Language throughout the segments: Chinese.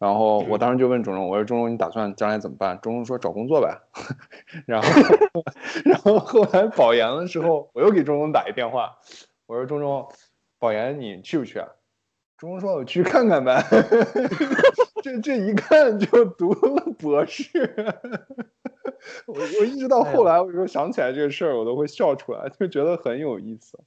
然后我当时就问钟钟，我说钟钟你打算将来怎么办？钟钟说找工作呗。然后 然后后来保研的时候，我又给钟钟打一电话，我说钟钟，保研你去不去啊？钟钟说我去看看呗。这这一看就读了博士。我我一直到后来，我就想起来这个事儿，我都会笑出来，就觉得很有意思。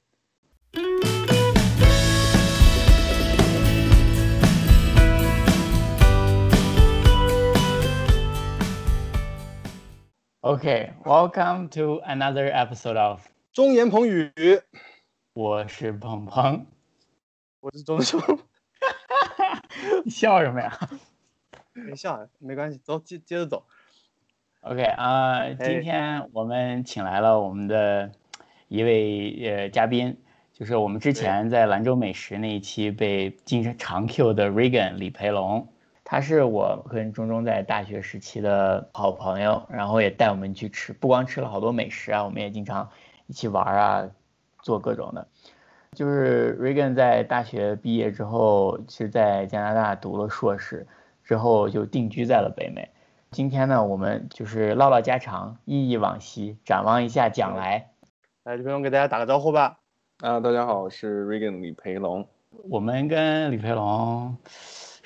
Okay, welcome to another episode of 中言彭语。我是鹏鹏，我是钟钟。你 笑什么呀？没笑，没关系，走，接接着走。OK 啊，今天我们请来了我们的一位呃嘉宾，就是我们之前在兰州美食那一期被经常 Q 的 Regan 李培龙。他是我跟钟钟在大学时期的好朋友，然后也带我们去吃，不光吃了好多美食啊，我们也经常一起玩啊，做各种的。就是 Regan 在大学毕业之后，其实在加拿大读了硕士，之后就定居在了北美。今天呢，我们就是唠唠家常，忆忆往昔，展望一下将来。来，李培龙给大家打个招呼吧。啊，大家好，我是 Regan 李培龙。我们跟李培龙。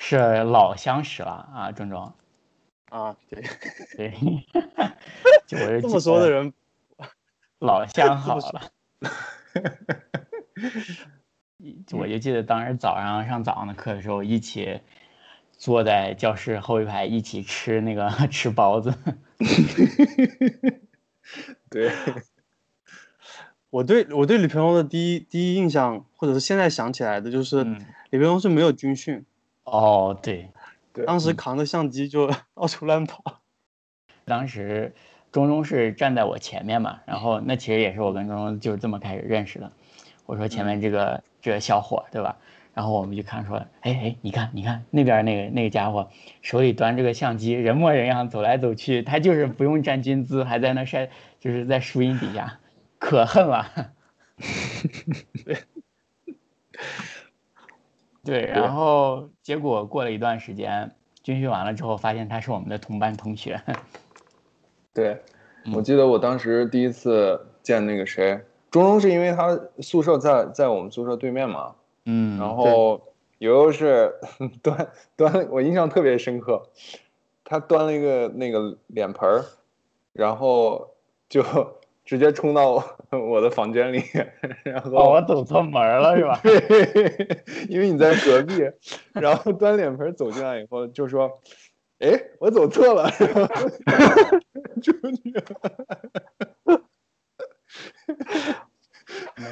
是老相识了啊，郑庄。啊，对 对，就我是这 么说的人，老相好了。我就记得当时早上上早上的课的时候，一起坐在教室后一排，一起吃那个吃包子。对，我对我对李培龙的第一第一印象，或者是现在想起来的，就是李培龙是没有军训。哦，对，当时扛着相机就 到处乱跑。当时中中是站在我前面嘛，然后那其实也是我跟中中就是这么开始认识的。我说前面这个这个小伙，对吧？然后我们就看说，哎哎，你看你看那边那个那个家伙手里端着个相机，人模人样走来走去，他就是不用站军姿，还在那晒，就是在树荫底下，可恨了。对。对，然后结果过了一段时间，军训完了之后，发现他是我们的同班同学。对，我记得我当时第一次见那个谁，钟钟是因为他宿舍在在我们宿舍对面嘛，嗯，然后悠悠是 端端，我印象特别深刻，他端了一个那个脸盆儿，然后就。直接冲到 我的房间里，然后我走错门了是吧？对，因为你在隔壁，然后端脸盆走进来以后就说：“哎，我走错了。”出去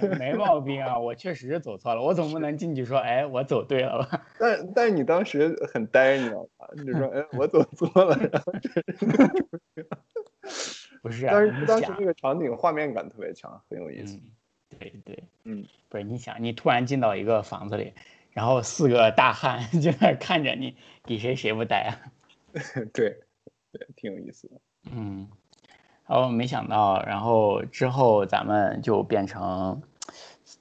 没没毛病啊，我确实是走错了，我总不能进去说：“哎，我走对了吧？”但但你当时很呆，你知道吧？你就说：“哎，我走错了。”然后不是，但是当时那个场景画面感特别强，很有意思。对对，嗯，不是你想，你突然进到一个房子里，然后四个大汉 就在看着你，比谁谁不呆啊？对，对，挺有意思的。嗯，然后没想到，然后之后咱们就变成，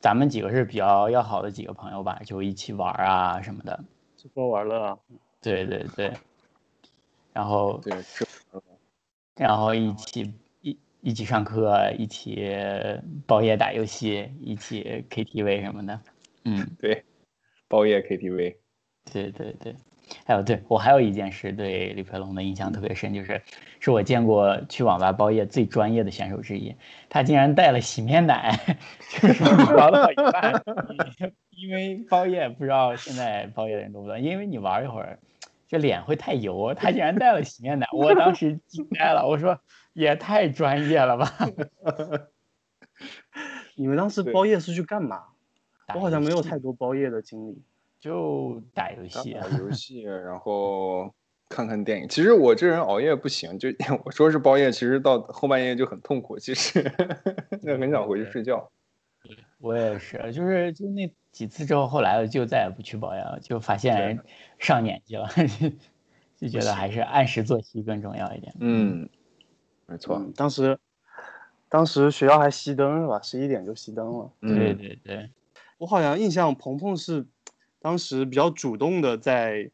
咱们几个是比较要好的几个朋友吧，就一起玩啊什么的，吃喝玩乐。对对对，然后对吃。然后一起一一起上课，一起包夜打游戏，一起 KTV 什么的。嗯，对，包夜 KTV。对对对，还有对我还有一件事对李培龙的印象特别深，就是是我见过去网吧包夜最专业的选手之一，他竟然带了洗面奶，就是玩到一半，因为包夜不知道现在包夜的人多不多，因为你玩一会儿。这脸会太油，他竟然带了洗面奶，我当时惊呆了。我说也太专业了吧！你们当时包夜是去干嘛？我好像没有太多包夜的经历，就打游戏，打游戏，然后看看电影。其实我这人熬夜不行，就 我说是包夜，其实到后半夜就很痛苦，其实 就很想回去睡觉。我也是，就是就那几次之后，后来就再也不去保养了，就发现上年纪了，就觉得还是按时作息更重要一点。嗯，没错。当时，当时学校还熄灯是吧？十一点就熄灯了。对对对。我好像印象，鹏鹏是当时比较主动的在，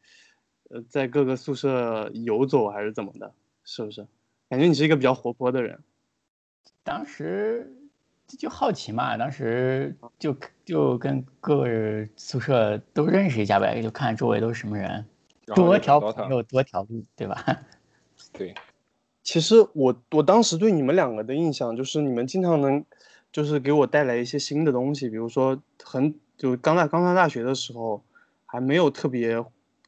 呃在各个宿舍游走还是怎么的？是不是？感觉你是一个比较活泼的人。当时就好奇嘛，当时就就跟各个宿舍都认识一下呗，就看周围都是什么人，多条朋友多条路，对吧？对。其实我我当时对你们两个的印象就是你们经常能，就是给我带来一些新的东西，比如说很就刚在刚上大学的时候，还没有特别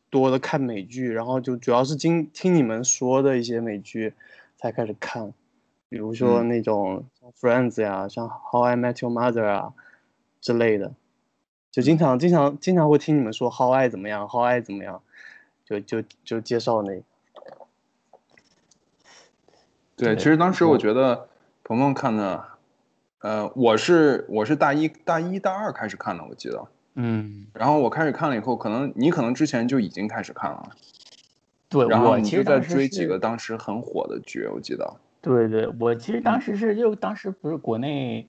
多的看美剧，然后就主要是听听你们说的一些美剧才开始看，比如说那种 Friends 呀，像 How I Met Your Mother 啊之类的，就经常经常经常会听你们说 How I 怎么样，How I 怎么样，就就就介绍那个。对，其实当时我觉得鹏鹏看的，呃，我是我是大一大一大二开始看的，我记得，嗯，然后我开始看了以后，可能你可能之前就已经开始看了，对，然后你就在追几个当时很火的剧，我记得，对对，我其实当时是就当时不是国内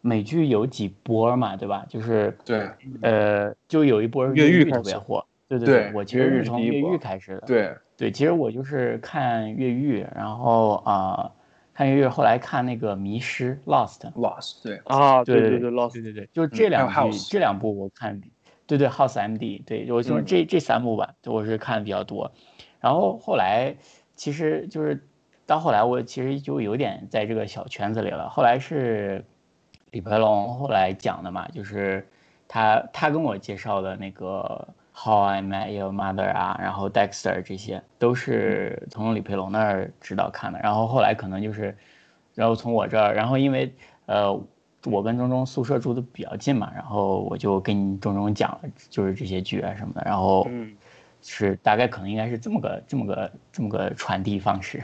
美剧有几波嘛，对吧？就是对，呃，就有一波越狱特别火，对对对，我其实是从越狱开始的，对。对，其实我就是看越狱，然后啊，看越狱，后来看那个迷失 Lost，Lost，对。啊，对对对，Lost，对对对，就这两部，这两部我看，对对，House MD，对我就是这这三部吧，我是看的比较多，然后后来其实就是到后来我其实就有点在这个小圈子里了，后来是李培龙后来讲的嘛，就是他他跟我介绍的那个。How I Met Your Mother 啊，然后 Dexter 这些都是从李培龙那儿指导看的，然后后来可能就是，然后从我这儿，然后因为呃我跟钟钟宿舍住的比较近嘛，然后我就跟钟钟讲了，就是这些剧啊什么的，然后是大概可能应该是这么个这么个这么个传递方式。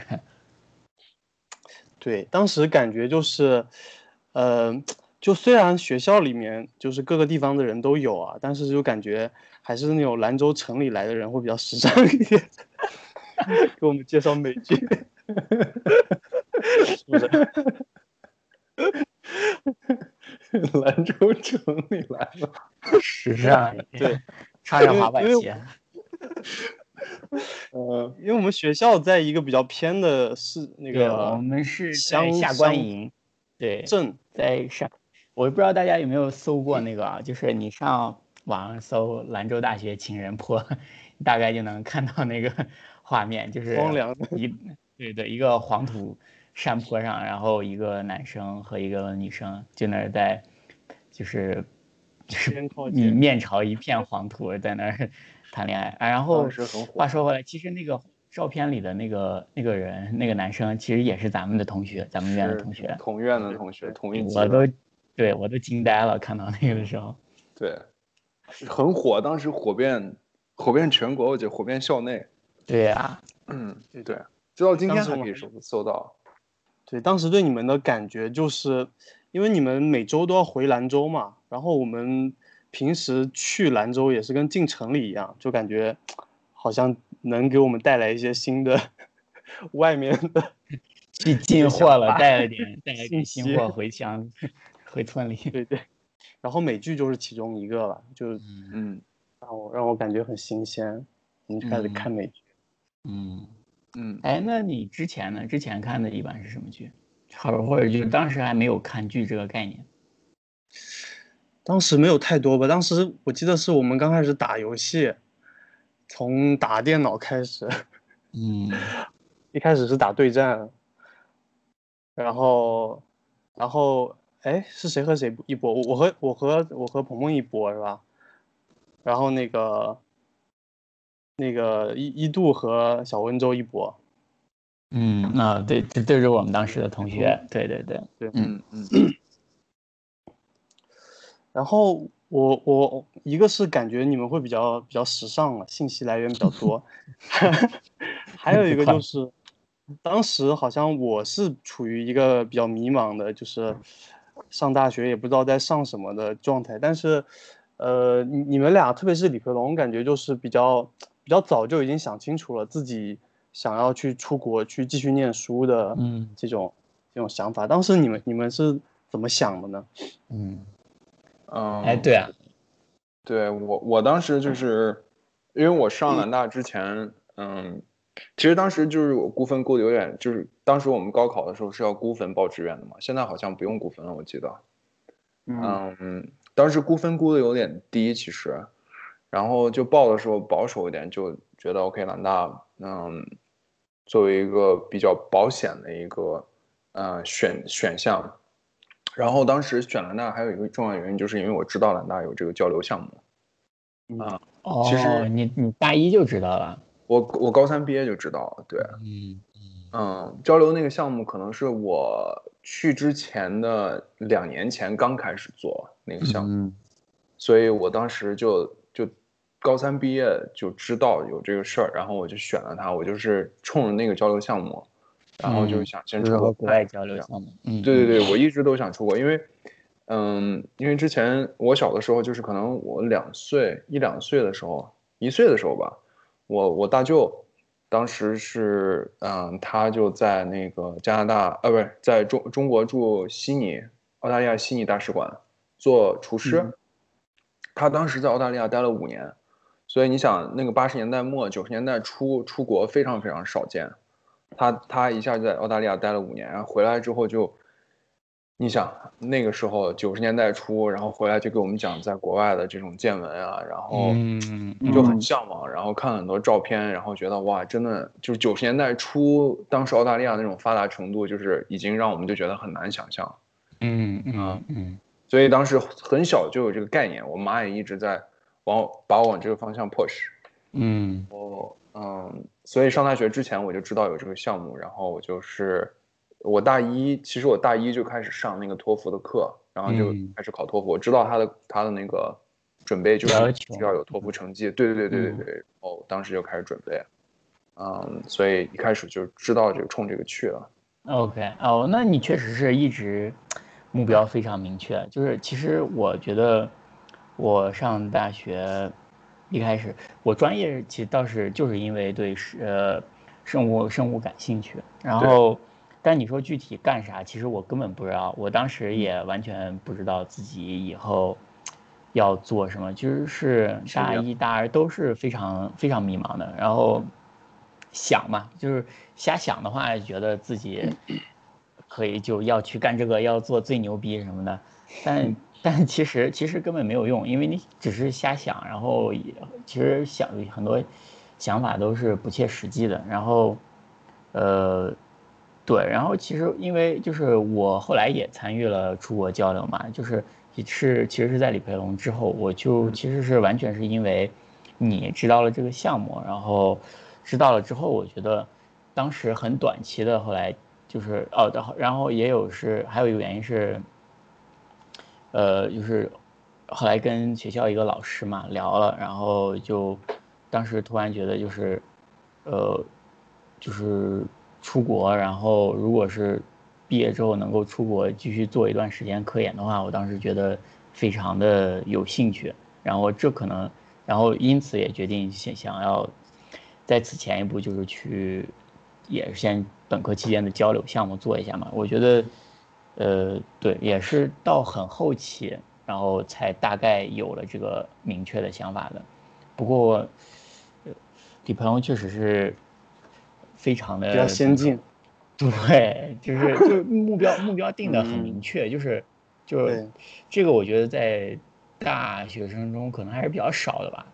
对，当时感觉就是，呃，就虽然学校里面就是各个地方的人都有啊，但是就感觉。还是那种兰州城里来的人会比较时尚一点，给我们介绍美剧，是不是？兰州城里来了，时尚对，穿着滑板鞋。呃，因为我们学校在一个比较偏的市，那个我们是乡下关营，对，镇在上，我不知道大家有没有搜过那个啊，就是你上。网上搜兰州大学情人坡，大概就能看到那个 画面，就是荒凉一，对对，一个黄土山坡上，然后一个男生和一个女生就那儿在，就是就是你面朝一片黄土在那儿谈恋爱啊。然后话说回来，其实那个照片里的那个那个人，那个男生其实也是咱们的同学，咱们院的同学，同院的同学，同一我都对我都惊呆了，看到那个的时候，对。很火，当时火遍火遍全国，我觉得火遍校内。对呀，嗯，对，直到今天还可以搜搜到。对，当时对你们的感觉就是，因为你们每周都要回兰州嘛，然后我们平时去兰州也是跟进城里一样，就感觉好像能给我们带来一些新的 外面的 去进货了，带了点带了点新货回乡回村里。对对。然后美剧就是其中一个了，就嗯，让我让我感觉很新鲜，我们就开始看美剧。嗯嗯，哎，那你之前呢？之前看的一般是什么剧？好或者就当时还没有看剧这个概念？当时没有太多吧。当时我记得是我们刚开始打游戏，从打电脑开始。嗯，一开始是打对战，然后，然后。哎，是谁和谁一波？我我和我和我和鹏鹏一波是吧？然后那个那个一一度和小温州一波。嗯，那对，这都是我们当时的同学。对对对对，嗯嗯。然后我我一个是感觉你们会比较比较时尚了，信息来源比较多。还有一个就是，当时好像我是处于一个比较迷茫的，就是。上大学也不知道在上什么的状态，但是，呃，你你们俩，特别是李培龙，感觉就是比较比较早就已经想清楚了自己想要去出国去继续念书的，嗯，这种这种想法。当时你们你们是怎么想的呢？嗯，嗯，哎，对啊，对我我当时就是，因为我上南大之前，嗯，其实当时就是我估分估的有点，就是当时我们高考的时候是要估分报志愿的嘛，现在好像不用估分了，我记得。嗯，当时估分估的有点低，其实，然后就报的时候保守一点，就觉得 OK，南大，嗯，作为一个比较保险的一个，呃，选选项。然后当时选兰大还有一个重要原因，就是因为我知道兰大有这个交流项目。啊，哦，其实你你大一就知道了？我我高三毕业就知道了，对，嗯嗯，交流那个项目可能是我。去之前的两年前刚开始做那个项目，所以我当时就就高三毕业就知道有这个事儿，然后我就选了它。我就是冲着那个交流项目，然后就想先出国。国外交流项目，嗯，对对对，我一直都想出国，因为嗯，因为之前我小的时候就是可能我两岁一两岁的时候，一岁的时候吧，我我大舅。当时是，嗯，他就在那个加拿大，呃，不是在中中国驻悉尼，澳大利亚悉尼大使馆做厨师。他当时在澳大利亚待了五年，所以你想，那个八十年代末九十年代初出国非常非常少见。他他一下就在澳大利亚待了五年，然后回来之后就。你想那个时候九十年代初，然后回来就给我们讲在国外的这种见闻啊，然后就很向往，然后看很多照片，然后觉得哇，真的就是九十年代初，当时澳大利亚那种发达程度，就是已经让我们就觉得很难想象。嗯嗯嗯，所以当时很小就有这个概念，我妈也一直在往把我往这个方向 push。嗯，我嗯，所以上大学之前我就知道有这个项目，然后我就是。我大一，其实我大一就开始上那个托福的课，然后就开始考托福。我知道他的他的那个准备就是需要有托福成绩。对对对对对对。哦，当时就开始准备，嗯，所以一开始就知道这个冲这个去了。OK，哦，那你确实是一直目标非常明确。就是其实我觉得我上大学一开始，我专业其实倒是就是因为对是呃生物生物感兴趣，然后。但你说具体干啥，其实我根本不知道。我当时也完全不知道自己以后要做什么，其实是大一、大二都是非常非常迷茫的。然后想嘛，就是瞎想的话，觉得自己可以就要去干这个，要做最牛逼什么的。但但其实其实根本没有用，因为你只是瞎想，然后也其实想很多想法都是不切实际的。然后呃。对，然后其实因为就是我后来也参与了出国交流嘛，就是也是其实是在李培龙之后，我就其实是完全是因为你知道了这个项目，然后知道了之后，我觉得当时很短期的，后来就是哦，然后也有是还有一个原因是，呃，就是后来跟学校一个老师嘛聊了，然后就当时突然觉得就是，呃，就是。出国，然后如果是毕业之后能够出国继续做一段时间科研的话，我当时觉得非常的有兴趣。然后这可能，然后因此也决定想想要在此前一步就是去，也是先本科期间的交流项目做一下嘛。我觉得，呃，对，也是到很后期，然后才大概有了这个明确的想法的。不过，李鹏友确实是。非常的比较先进，对，就是就目标目标定的很明确，就是就是这个我觉得在大学生中可能还是比较少的吧。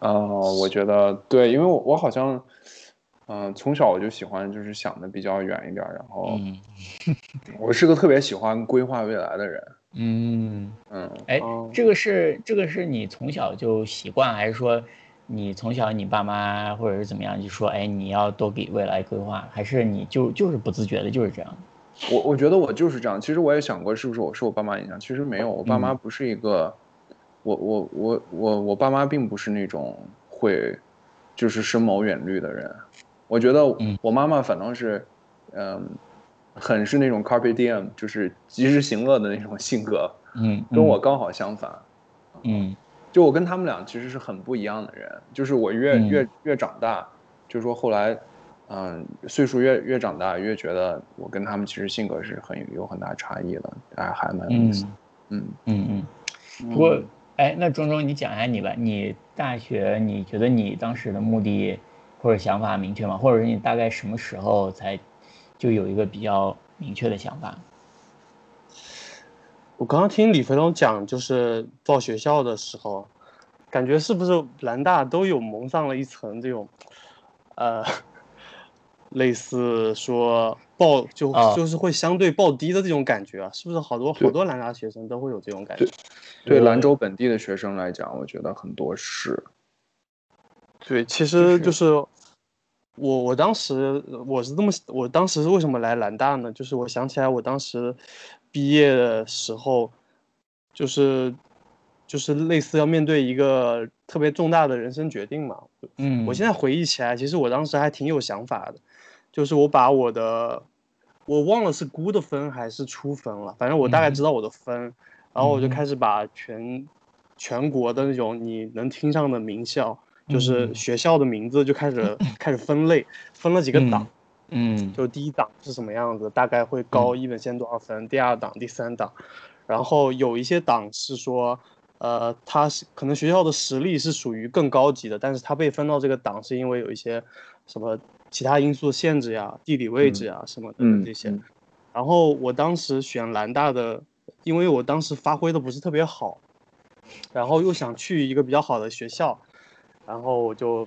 哦，我觉得对，因为我我好像嗯从小我就喜欢就是想的比较远一点，然后 我是个特别喜欢规划未来的人。嗯嗯，哎，这个是这个是你从小就习惯，还是说？你从小你爸妈或者是怎么样就说，哎，你要多给未来规划，还是你就就是不自觉的就是这样？我我觉得我就是这样。其实我也想过，是不是我受我爸妈影响？其实没有，我爸妈不是一个，我我我我我爸妈并不是那种会，就是深谋远虑的人。我觉得我妈妈反倒是，嗯，很是那种 carpe diem，就是及时行乐的那种性格。嗯，跟我刚好相反。嗯。就我跟他们俩其实是很不一样的人，就是我越越越长大，就是说后来，嗯，岁数越越长大，越觉得我跟他们其实性格是很有很大差异的，哎，还蛮有意思。嗯嗯嗯。不过哎，那钟钟，你讲一下你吧。你大学你觉得你当时的目的或者想法明确吗？或者是你大概什么时候才就有一个比较明确的想法？我刚刚听李飞龙讲，就是报学校的时候，感觉是不是南大都有蒙上了一层这种，呃，类似说报就就是会相对报低的这种感觉啊？是不是好多好多南大学生都会有这种感觉？对兰州本地的学生来讲，我觉得很多是。对，其实就是我我当时我是这么，我当时为什么来兰大呢？就是我想起来我当时。毕业的时候，就是就是类似要面对一个特别重大的人生决定嘛。嗯，我现在回忆起来，其实我当时还挺有想法的，就是我把我的我忘了是估的分还是出分了，反正我大概知道我的分，然后我就开始把全全国的那种你能听上的名校，就是学校的名字就开始 开始分类，分了几个档。嗯，就第一档是什么样子，大概会高一本线多少分？第二档、第三档，然后有一些档是说，呃，它是可能学校的实力是属于更高级的，但是它被分到这个档是因为有一些什么其他因素限制呀、地理位置呀什么的这些。然后我当时选兰大的，因为我当时发挥的不是特别好，然后又想去一个比较好的学校，然后我就。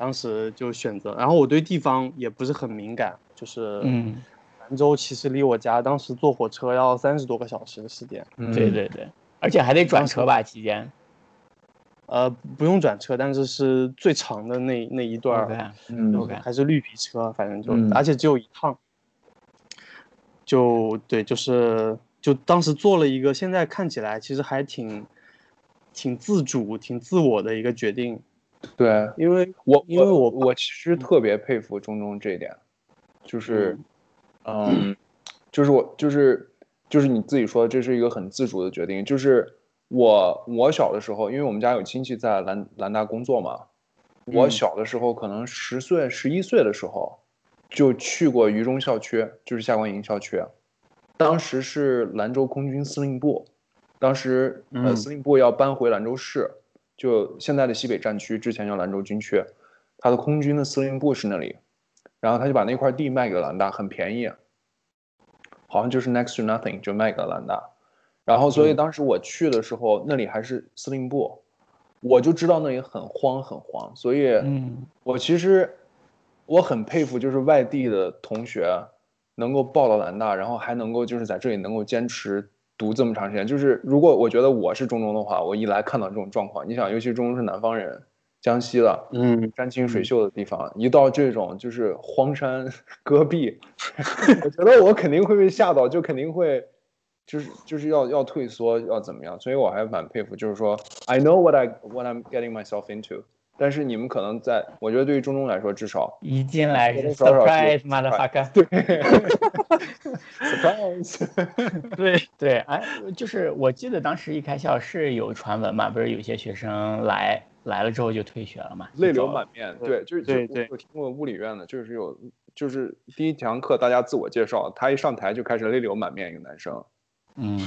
当时就选择，然后我对地方也不是很敏感，就是，嗯，兰州其实离我家当时坐火车要三十多个小时的时间，对对对，而且还得转车吧期间，呃，不用转车，但是是最长的那那一段儿，嗯，还是绿皮车，反正就，而且只有一趟，就对，就是就当时做了一个，现在看起来其实还挺，挺自主、挺自我的一个决定。对，因为我因为我我其实特别佩服中中这一点，就是，嗯，就是我就是就是你自己说，这是一个很自主的决定。就是我我小的时候，因为我们家有亲戚在兰兰大工作嘛，我小的时候可能十岁十一岁的时候就去过榆中校区，就是下关营校区，当时是兰州空军司令部，当时呃司令部要搬回兰州市。就现在的西北战区，之前叫兰州军区，他的空军的司令部是那里，然后他就把那块地卖给了兰大，很便宜，好像就是 next to nothing 就卖给了兰大，然后所以当时我去的时候，那里还是司令部，我就知道那里很荒很荒，所以，我其实我很佩服，就是外地的同学能够报到兰大，然后还能够就是在这里能够坚持。读这么长时间，就是如果我觉得我是中中的话，我一来看到这种状况，你想，尤其中中是南方人，江西的，嗯，山清水秀的地方，一到这种就是荒山戈壁，我觉得我肯定会被吓到，就肯定会，就是就是要要退缩，要怎么样？所以我还蛮佩服，就是说，I know what I what I'm getting myself into。但是你们可能在，我觉得对于中中来说，至少一进来是 surprise motherfucker，对，surprise，对对，哎，就是我记得当时一开校是有传闻嘛，不是有些学生来来了之后就退学了嘛，泪流满面，对，就是对对，我听过物理院的，就是有，就是第一堂课大家自我介绍，他一上台就开始泪流满面，一个男生，嗯，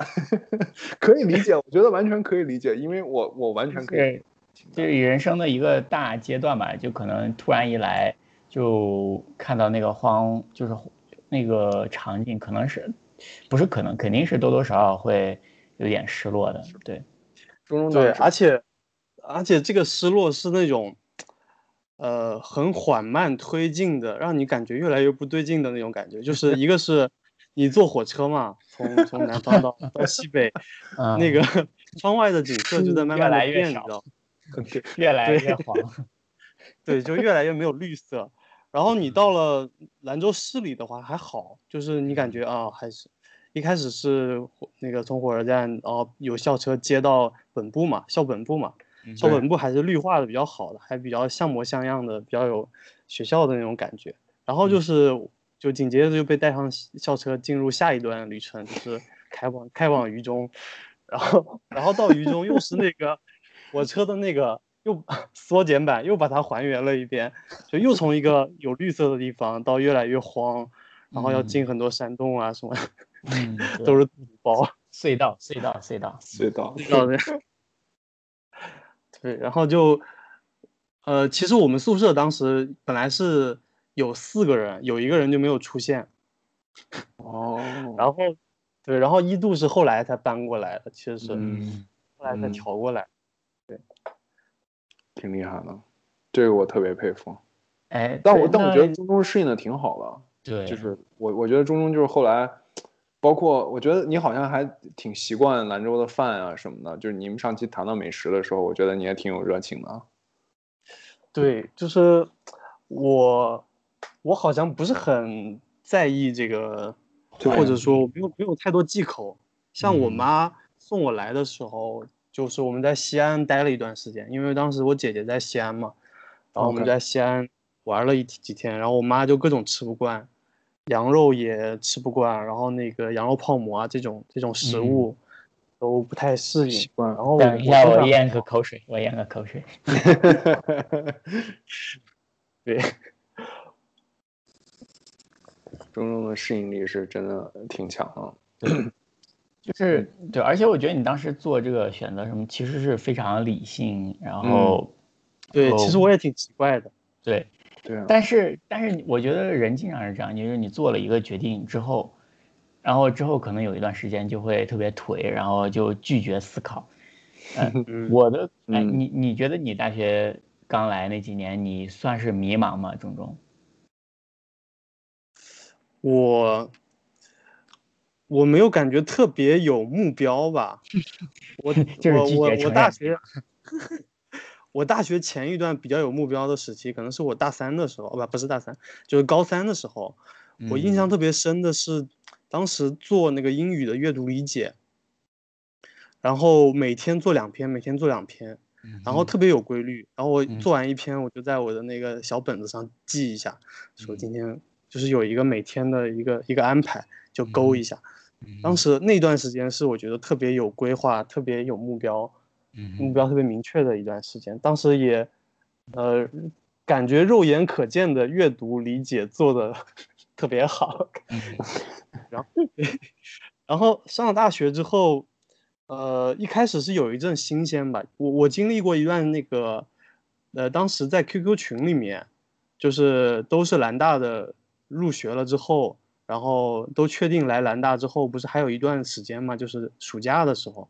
可以理解，我觉得完全可以理解，因为我我完全可以。就是人生的一个大阶段吧，就可能突然一来就看到那个荒，就是那个场景，可能是不是可能，肯定是多多少少会有点失落的。对，对，而且而且这个失落是那种呃很缓慢推进的，让你感觉越来越不对劲的那种感觉。就 是一个是你坐火车嘛，从从南方到到西北，那个 窗外的景色就在慢慢的变，你知道。越来越黄，对，就越来越没有绿色。然后你到了兰州市里的话还好，就是你感觉啊，还是一开始是那个从火车站，然后有校车接到本部嘛，校本部嘛，校本部还是绿化的比较好的，还比较像模像样的，比较有学校的那种感觉。然后就是就紧接着就被带上校车进入下一段旅程，就是开往开往榆中，然后然后到榆中又是那个。火车的那个又 缩减版又把它还原了一遍，就又从一个有绿色的地方到越来越荒，然后要进很多山洞啊什么，嗯，都是土包。隧道，隧道，隧道，隧道，隧道的。对，然后就，呃，其实我们宿舍当时本来是有四个人，有一个人就没有出现。哦。然后，对，然后一度是后来才搬过来的，其实是，嗯，后来才调过来。对，挺厉害的，这个我特别佩服。哎，但我但我觉得中中适应的挺好的。对，就是我我觉得中中就是后来，包括我觉得你好像还挺习惯兰州的饭啊什么的。就是你们上期谈到美食的时候，我觉得你也挺有热情的。对，就是我我好像不是很在意这个，或者说我没有没有太多忌口。像我妈送我来的时候，就是我们在西安待了一段时间，因为当时我姐姐在西安嘛，然后我们在西安。玩了一几天，然后我妈就各种吃不惯，羊肉也吃不惯，然后那个羊肉泡馍啊这种这种食物都不太适应。然后等一下，我咽个口水，我咽个口水。对，中中的适应力是真的挺强的。就是对，而且我觉得你当时做这个选择什么，其实是非常理性。然后，对，其实我也挺奇怪的。对。对，但是但是我觉得人经常是这样，就是你做了一个决定之后，然后之后可能有一段时间就会特别颓，然后就拒绝思考。嗯，我的哎，你你觉得你大学刚来那几年，你算是迷茫吗？中中？我我没有感觉特别有目标吧。我 我我我大学。我大学前一段比较有目标的时期，可能是我大三的时候，不不是大三，就是高三的时候。我印象特别深的是，当时做那个英语的阅读理解，然后每天做两篇，每天做两篇，然后特别有规律。然后我做完一篇，我就在我的那个小本子上记一下，说今天就是有一个每天的一个一个安排，就勾一下。当时那段时间是我觉得特别有规划，特别有目标。目标特别明确的一段时间，当时也，呃，感觉肉眼可见的阅读理解做的 特别好。然后，然后上了大学之后，呃，一开始是有一阵新鲜吧。我我经历过一段那个，呃，当时在 QQ 群里面，就是都是兰大的入学了之后，然后都确定来兰大之后，不是还有一段时间嘛，就是暑假的时候。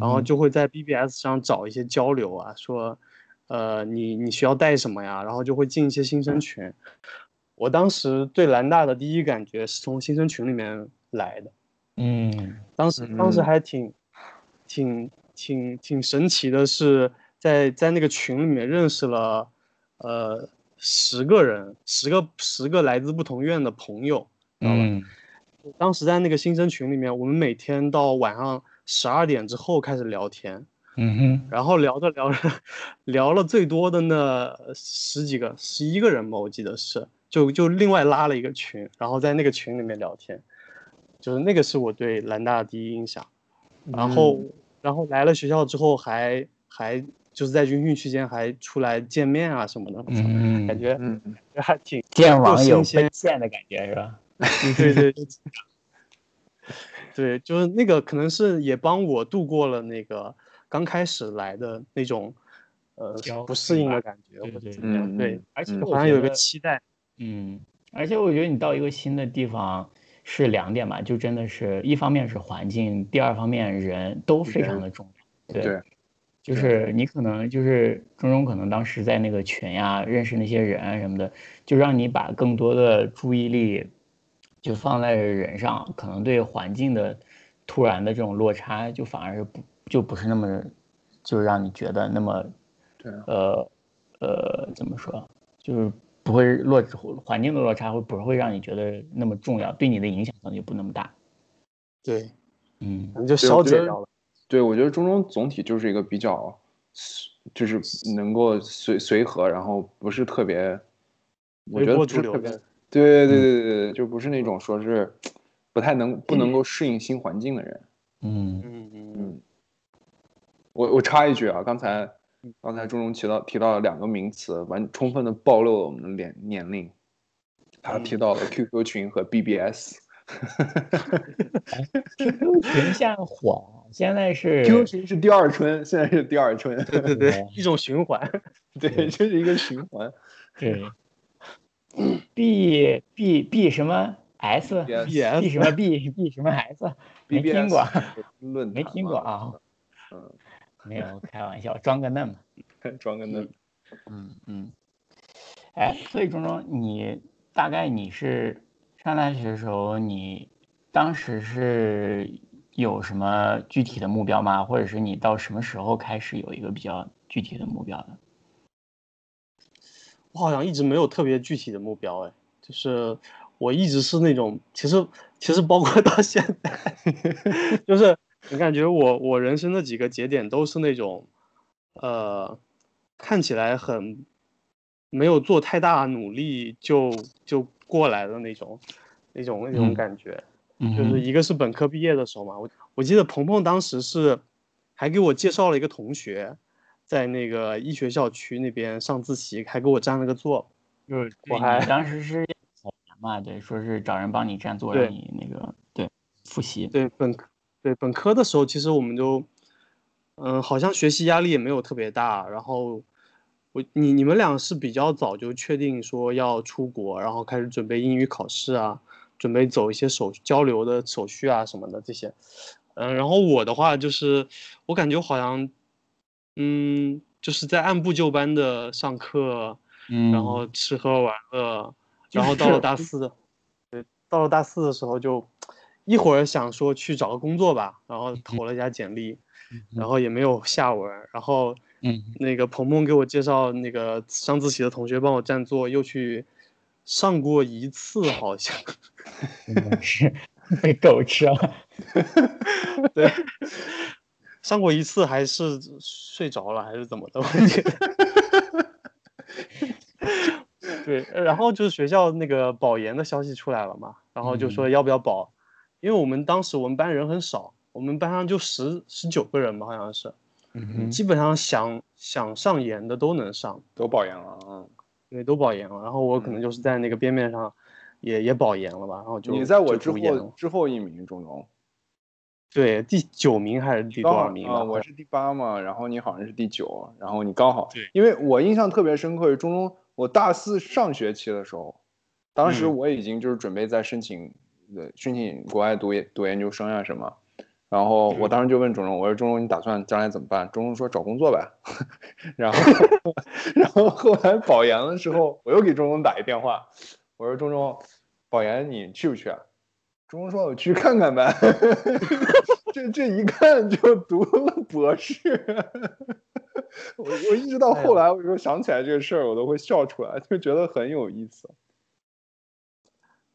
然后就会在 BBS 上找一些交流啊，说，呃，你你需要带什么呀？然后就会进一些新生群。我当时对兰大的第一感觉是从新生群里面来的。嗯，当时当时还挺，挺挺挺神奇的，是在在那个群里面认识了，呃，十个人，十个十个来自不同院的朋友，知道吧？当时在那个新生群里面，我们每天到晚上。十二点之后开始聊天，嗯哼，然后聊着聊着，聊了最多的那十几个、十一个人吧，我记得是，就就另外拉了一个群，然后在那个群里面聊天，就是那个是我对兰大的第一印象。然后，然后来了学校之后，还还就是在军训期间还出来见面啊什么的，嗯，感觉嗯还挺见网友奔现的感觉是吧？对对。对，对就是那个，可能是也帮我度过了那个刚开始来的那种，呃，不适应的感觉，或者怎么样。对，而且好像有个期待。嗯，而且我觉得你到一个新的地方是两点吧，就真的是一方面是环境，第二方面人都非常的重要。对，就是你可能就是中中可能当时在那个群呀，认识那些人啊什么的，就让你把更多的注意力。就放在人上，可能对环境的突然的这种落差，就反而是不就不是那么，就让你觉得那么，对，呃呃，怎么说，就是不会落环境的落差会不会让你觉得那么重要，对你的影响可能就不那么大。对，嗯，你就消解掉了。对，我觉得中中总体就是一个比较，就是能够随随和，然后不是特别，我觉得不是特别。对对对对对对，就不是那种说是不太能不能够适应新环境的人。嗯嗯嗯嗯。我我插一句啊，刚才刚才钟荣提到提到了两个名词，完充分的暴露了我们的年年龄。他提到了 QQ 群和 BBS，QQ 群现在火，现在是 QQ 群是第二春，现在是第二春。对对对，一种循环。对，这是一个循环。对。B B B 什么 S？B 什么 B B 什么 S？没听过，没听过啊。嗯，没有，开玩笑，装个嫩嘛。装个嫩。嗯嗯。哎，所以钟钟，你大概你是上大学的时候，你当时是有什么具体的目标吗？或者是你到什么时候开始有一个比较具体的目标的？我好像一直没有特别具体的目标，哎，就是我一直是那种，其实其实包括到现在，就是我感觉我我人生的几个节点都是那种，呃，看起来很。没有做太大努力就就过来的那种，那种那种感觉，就是一个是本科毕业的时候嘛，我我记得鹏鹏当时是还给我介绍了一个同学，在那个医学校区那边上自习，还给我占了个座，就是我还当时是嘛，对，说是找人帮你占座，让你那个对复习，对本科对本科的时候，其实我们就嗯，好像学习压力也没有特别大，然后。我你你们俩是比较早就确定说要出国，然后开始准备英语考试啊，准备走一些手交流的手续啊什么的这些，嗯，然后我的话就是，我感觉好像，嗯，就是在按部就班的上课，嗯，然后吃喝玩乐，然后到了大四，对，到了大四的时候就，一会儿想说去找个工作吧，然后投了一下简历，然后也没有下文，然后。嗯，那个鹏鹏给我介绍那个上自习的同学帮我占座，又去上过一次，好像 是 被狗吃了。对，上过一次还是睡着了还是怎么的？对，然后就是学校那个保研的消息出来了嘛，然后就说要不要保，因为我们当时我们班人很少，我们班上就十十九个人吧，好像是。基本上想想上研的都能上，都保研了啊，对，都保研了。然后我可能就是在那个边面上，也也保研了吧。然后就你在我之后之后一名，中中，对，第九名还是第多少名啊？我是第八嘛，然后你好像是第九，然后你刚好，因为我印象特别深刻，中中我大四上学期的时候，当时我已经就是准备在申请，呃，申请国外读研读研究生呀什么。然后我当时就问钟钟，我说钟钟，你打算将来怎么办？钟钟说找工作呗。然后，然后后来保研的时候，我又给钟钟打一电话，我说钟钟，保研你去不去啊？钟钟说我去看看呗。这这一看就读了博士。我我一直到后来，我说想起来这个事儿，我都会笑出来，就觉得很有意思。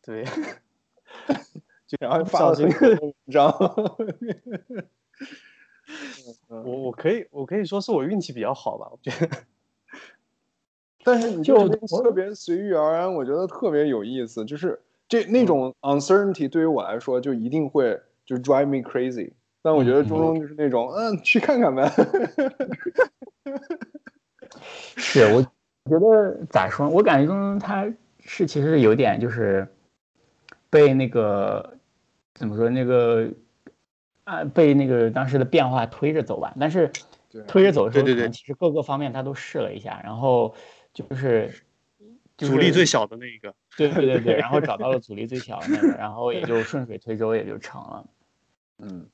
对。然后发了这个文章，我我可以我可以说是我运气比较好吧，我觉得。但是你就特别随遇而安，我觉得特别有意思。就是这那种 uncertainty 对于我来说就一定会就 drive me crazy。但我觉得中中就是那种嗯去看看呗。是，我觉得咋说？我感觉中中他是其实有点就是被那个。怎么说那个啊被那个当时的变化推着走吧，但是推着走的时候，可能其实各个方面他都试了一下，然后就是阻力最小的那一个，对对对对，然后找到了阻力最小的那个，然后也就顺水推舟也就成了。嗯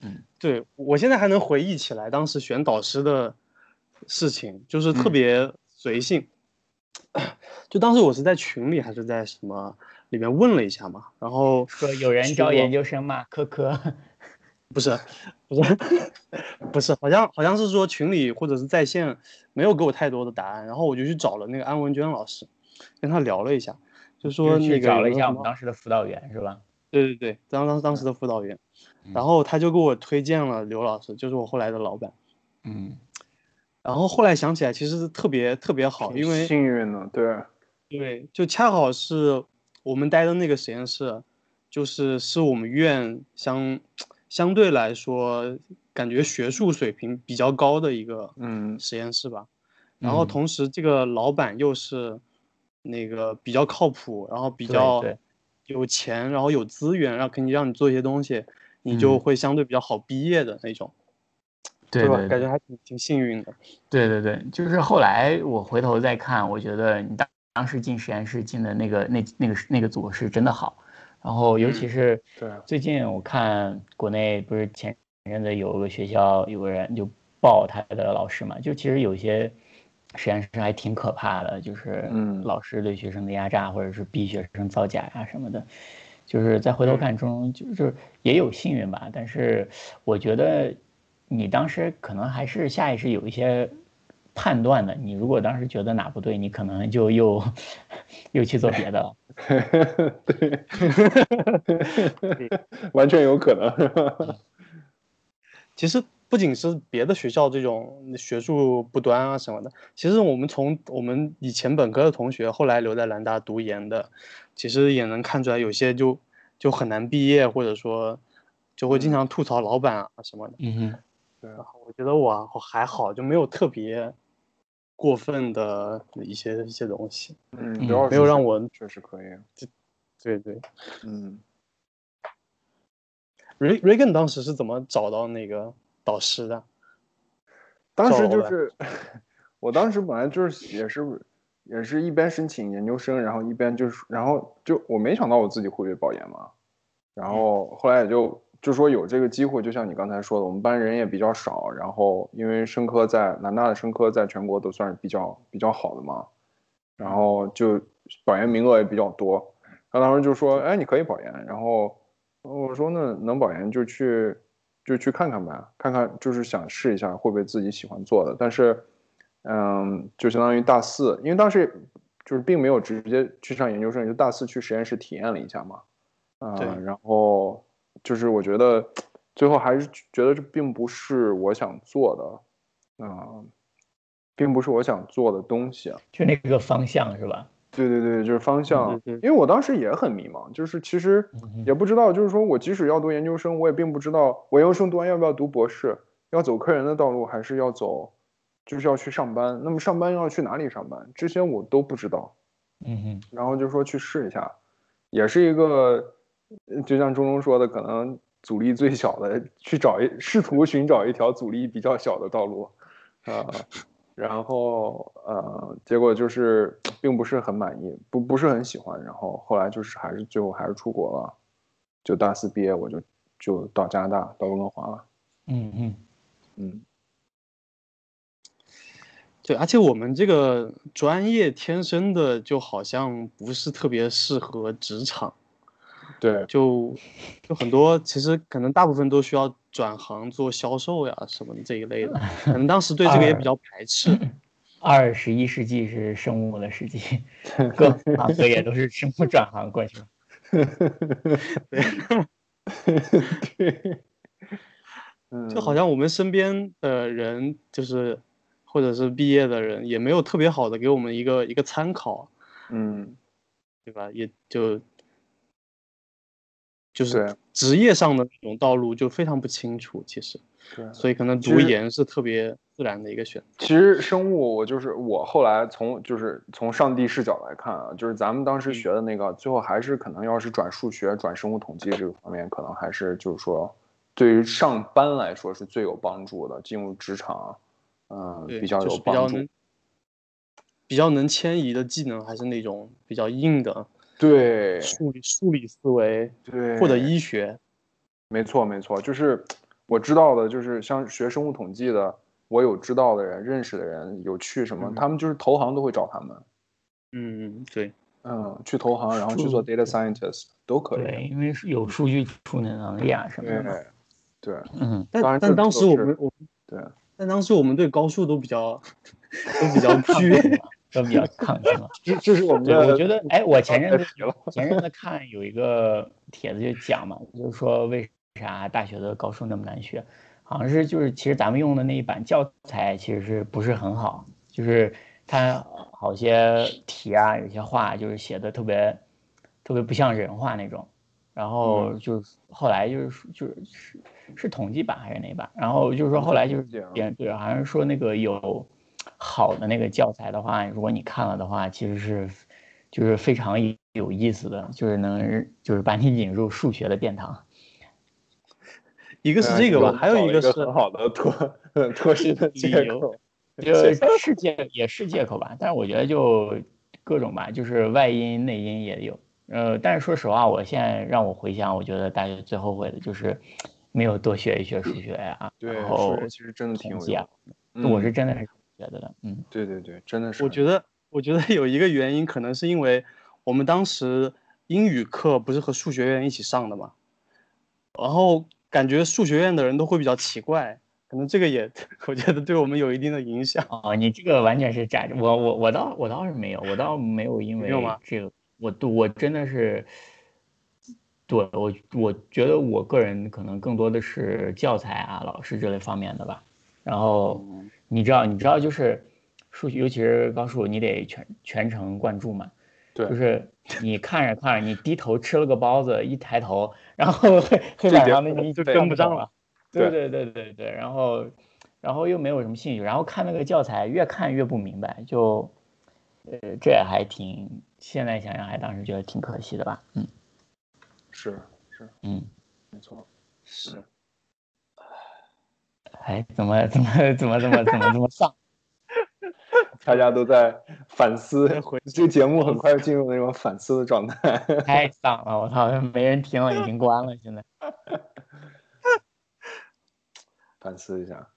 嗯，对我现在还能回忆起来当时选导师的事情，就是特别随性，就当时我是在群里还是在什么？里面问了一下嘛，然后说有人招研究生吗？科科，不是，不是，不是，好像好像是说群里或者是在线没有给我太多的答案，然后我就去找了那个安文娟老师，跟他聊了一下，就说那个找了一下我们当时的辅导员是吧？对对对，当当当时的辅导员，然后他就给我推荐了刘老师，就是我后来的老板，嗯，然后后来想起来其实是特别特别好，因为幸运呢，对，对，就恰好是。我们待的那个实验室，就是是我们院相相对来说感觉学术水平比较高的一个嗯实验室吧。然后同时这个老板又是那个比较靠谱，然后比较有钱，然后有资源，然后肯定让你做一些东西，你就会相对比较好毕业的那种，吧？对？对，感觉还挺挺幸运的。对对对，就是后来我回头再看，我觉得你当当时进实验室进的那个那那个那个组是真的好，然后尤其是对。最近我看国内不是前阵子有个学校有个人就爆他的老师嘛，就其实有些实验室还挺可怕的，就是嗯老师对学生的压榨，或者是逼学生造假呀、什么的。就是再回头看中，就是也有幸运吧，但是我觉得你当时可能还是下意识有一些判断的。你如果当时觉得哪不对，你可能就又又去做别的了。对，完全有可能？其实不仅是别的学校这种学术不端啊什么的，其实我们从我们以前本科的同学后来留在兰大读研的，其实也能看出来，有些就就很难毕业，或者说就会经常吐槽老板啊什么的。嗯哼，对然后我觉得我我还好，就没有特别过分的一些一些东西。嗯，没有让我确实可以，对对嗯。，Re Regan 当时是怎么找到那个导师的？当时就是，我当时本来就是也是也是一边申请研究生，然后一边就是，然后就我没想到我自己会被保研嘛，然后后来也就就说有这个机会，就像你刚才说的，我们班人也比较少，然后因为生科在南大的生科在全国都算是比较比较好的嘛，然后就保研名额也比较多，他当时就说，哎，你可以保研，然后我说那能保研就去就去看看吧，看看就是想试一下会不会自己喜欢做的，但是，嗯，就相当于大四，因为当时就是并没有直接去上研究生，就大四去实验室体验了一下嘛，啊、对然后就是我觉得最后还是觉得这并不是我想做的，啊、并不是我想做的东西啊。就那个方向是吧？对对对，就是方向。因为我当时也很迷茫，就是其实嗯也不知道，就是说我即使要读研究生，我也并不知道我研究生读完要不要读博士，要走科研的道路，还是要走，就是要去上班。那么上班要去哪里上班？这些我都不知道。嗯哼，然后就说去试一下，也是一个，呃就像钟钟说的，可能阻力最小的，去找一试图寻找一条阻力比较小的道路，啊、然后呃，结果就是并不是很满意，不不是很喜欢，然后后来就是还是最后还是出国了，就大四毕业我就就到加拿大到温哥华了，嗯嗯，嗯。对，而且我们这个专业天生的就好像不是特别适合职场，对，就就很多其实可能大部分都需要转行做销售呀什么的这一类的，可能当时对这个也比较排斥。二十一世纪是生物的世纪，各行各业都是生物转行过去了。就好像我们身边的人，就是或者是毕业的人，也没有特别好的给我们一个一个参考，嗯，对吧？也就就是职业上的那种道路就非常不清楚，其实，对。所以可能读研是特别自然的一个选择。其实生物，我就是我后来从就是从上帝视角来看啊，就是咱们当时学的那个，最后还是可能要是转数学、转生物统计这个方面，可能还是就是说，对于上班来说是最有帮助的，进入职场，嗯、比较有帮助。比较能比较能迁移的技能，还是那种比较硬的对数理数理思维对，或者医学。没错没错，就是我知道的，就是像学生物统计的，我有知道的人、认识的人，有去什么，嗯他们就是投行都会找他们，嗯，对，嗯，去投行，然后去做 data scientist 都可以。对，因为是有数据处理能力啊什么的。对嗯，但当然这但当时我们我对，但当时我们对高数都比较都比较惧。都比较抗拒嘛。这这是我们，的。我觉得，哎，我前阵子。前阵子看有一个帖子就讲嘛，就是说为啥大学的高数那么难学，好像是就是其实咱们用的那一版教材其实是不是很好，就是它好些题啊，有些话就是写的特别特别不像人话那种，然后嗯就是后来就是就是是是统计版还是哪版，然后就是说后来就是别人对，好像是说那个有好的那个教材的话，如果你看了的话，其实是就是非常有意思的，就是能就是把你引入数学的殿堂。一个是这个吧，还有一个是很好的脱脱身的借口，就是借也是借口吧。但是我觉得就各种吧，就是外因内因也有。呃，但是说实话，我现在让我回想，我觉得大学最后悔的就是没有多学一学数学呀。对，数学其实真的挺有用。我是真的是觉得的，嗯，对对对，真的是。我觉得，我觉得有一个原因，可能是因为我们当时英语课不是和数学院一起上的嘛，然后。感觉数学院的人都会比较奇怪，可能这个也 我觉得对我们有一定的影响。哦，你这个完全是假，我我我倒我倒是没有，我倒没有因为这个，我我真的是，对我我觉得我个人可能更多的是教材啊、老师这类方面的吧。然后你知道你知道就是数学，尤其是高数，你得全全程贯注嘛。对，就是你看着看着，你低头吃了个包子，一抬头，然后黑黑板上的你就跟不上了。对对对对对，然后，然后又没有什么兴趣，然后看那个教材，越看越不明白，就，呃，这也还挺，现在想想还当时觉得挺可惜的吧。嗯，是是，嗯，没错，是。哎，怎么怎么怎么怎么怎么这么丧？大家都在反思，这个节目很快进入那种反思的状态。太丧了，我操，没人听了，已经关了。现在 反思一下。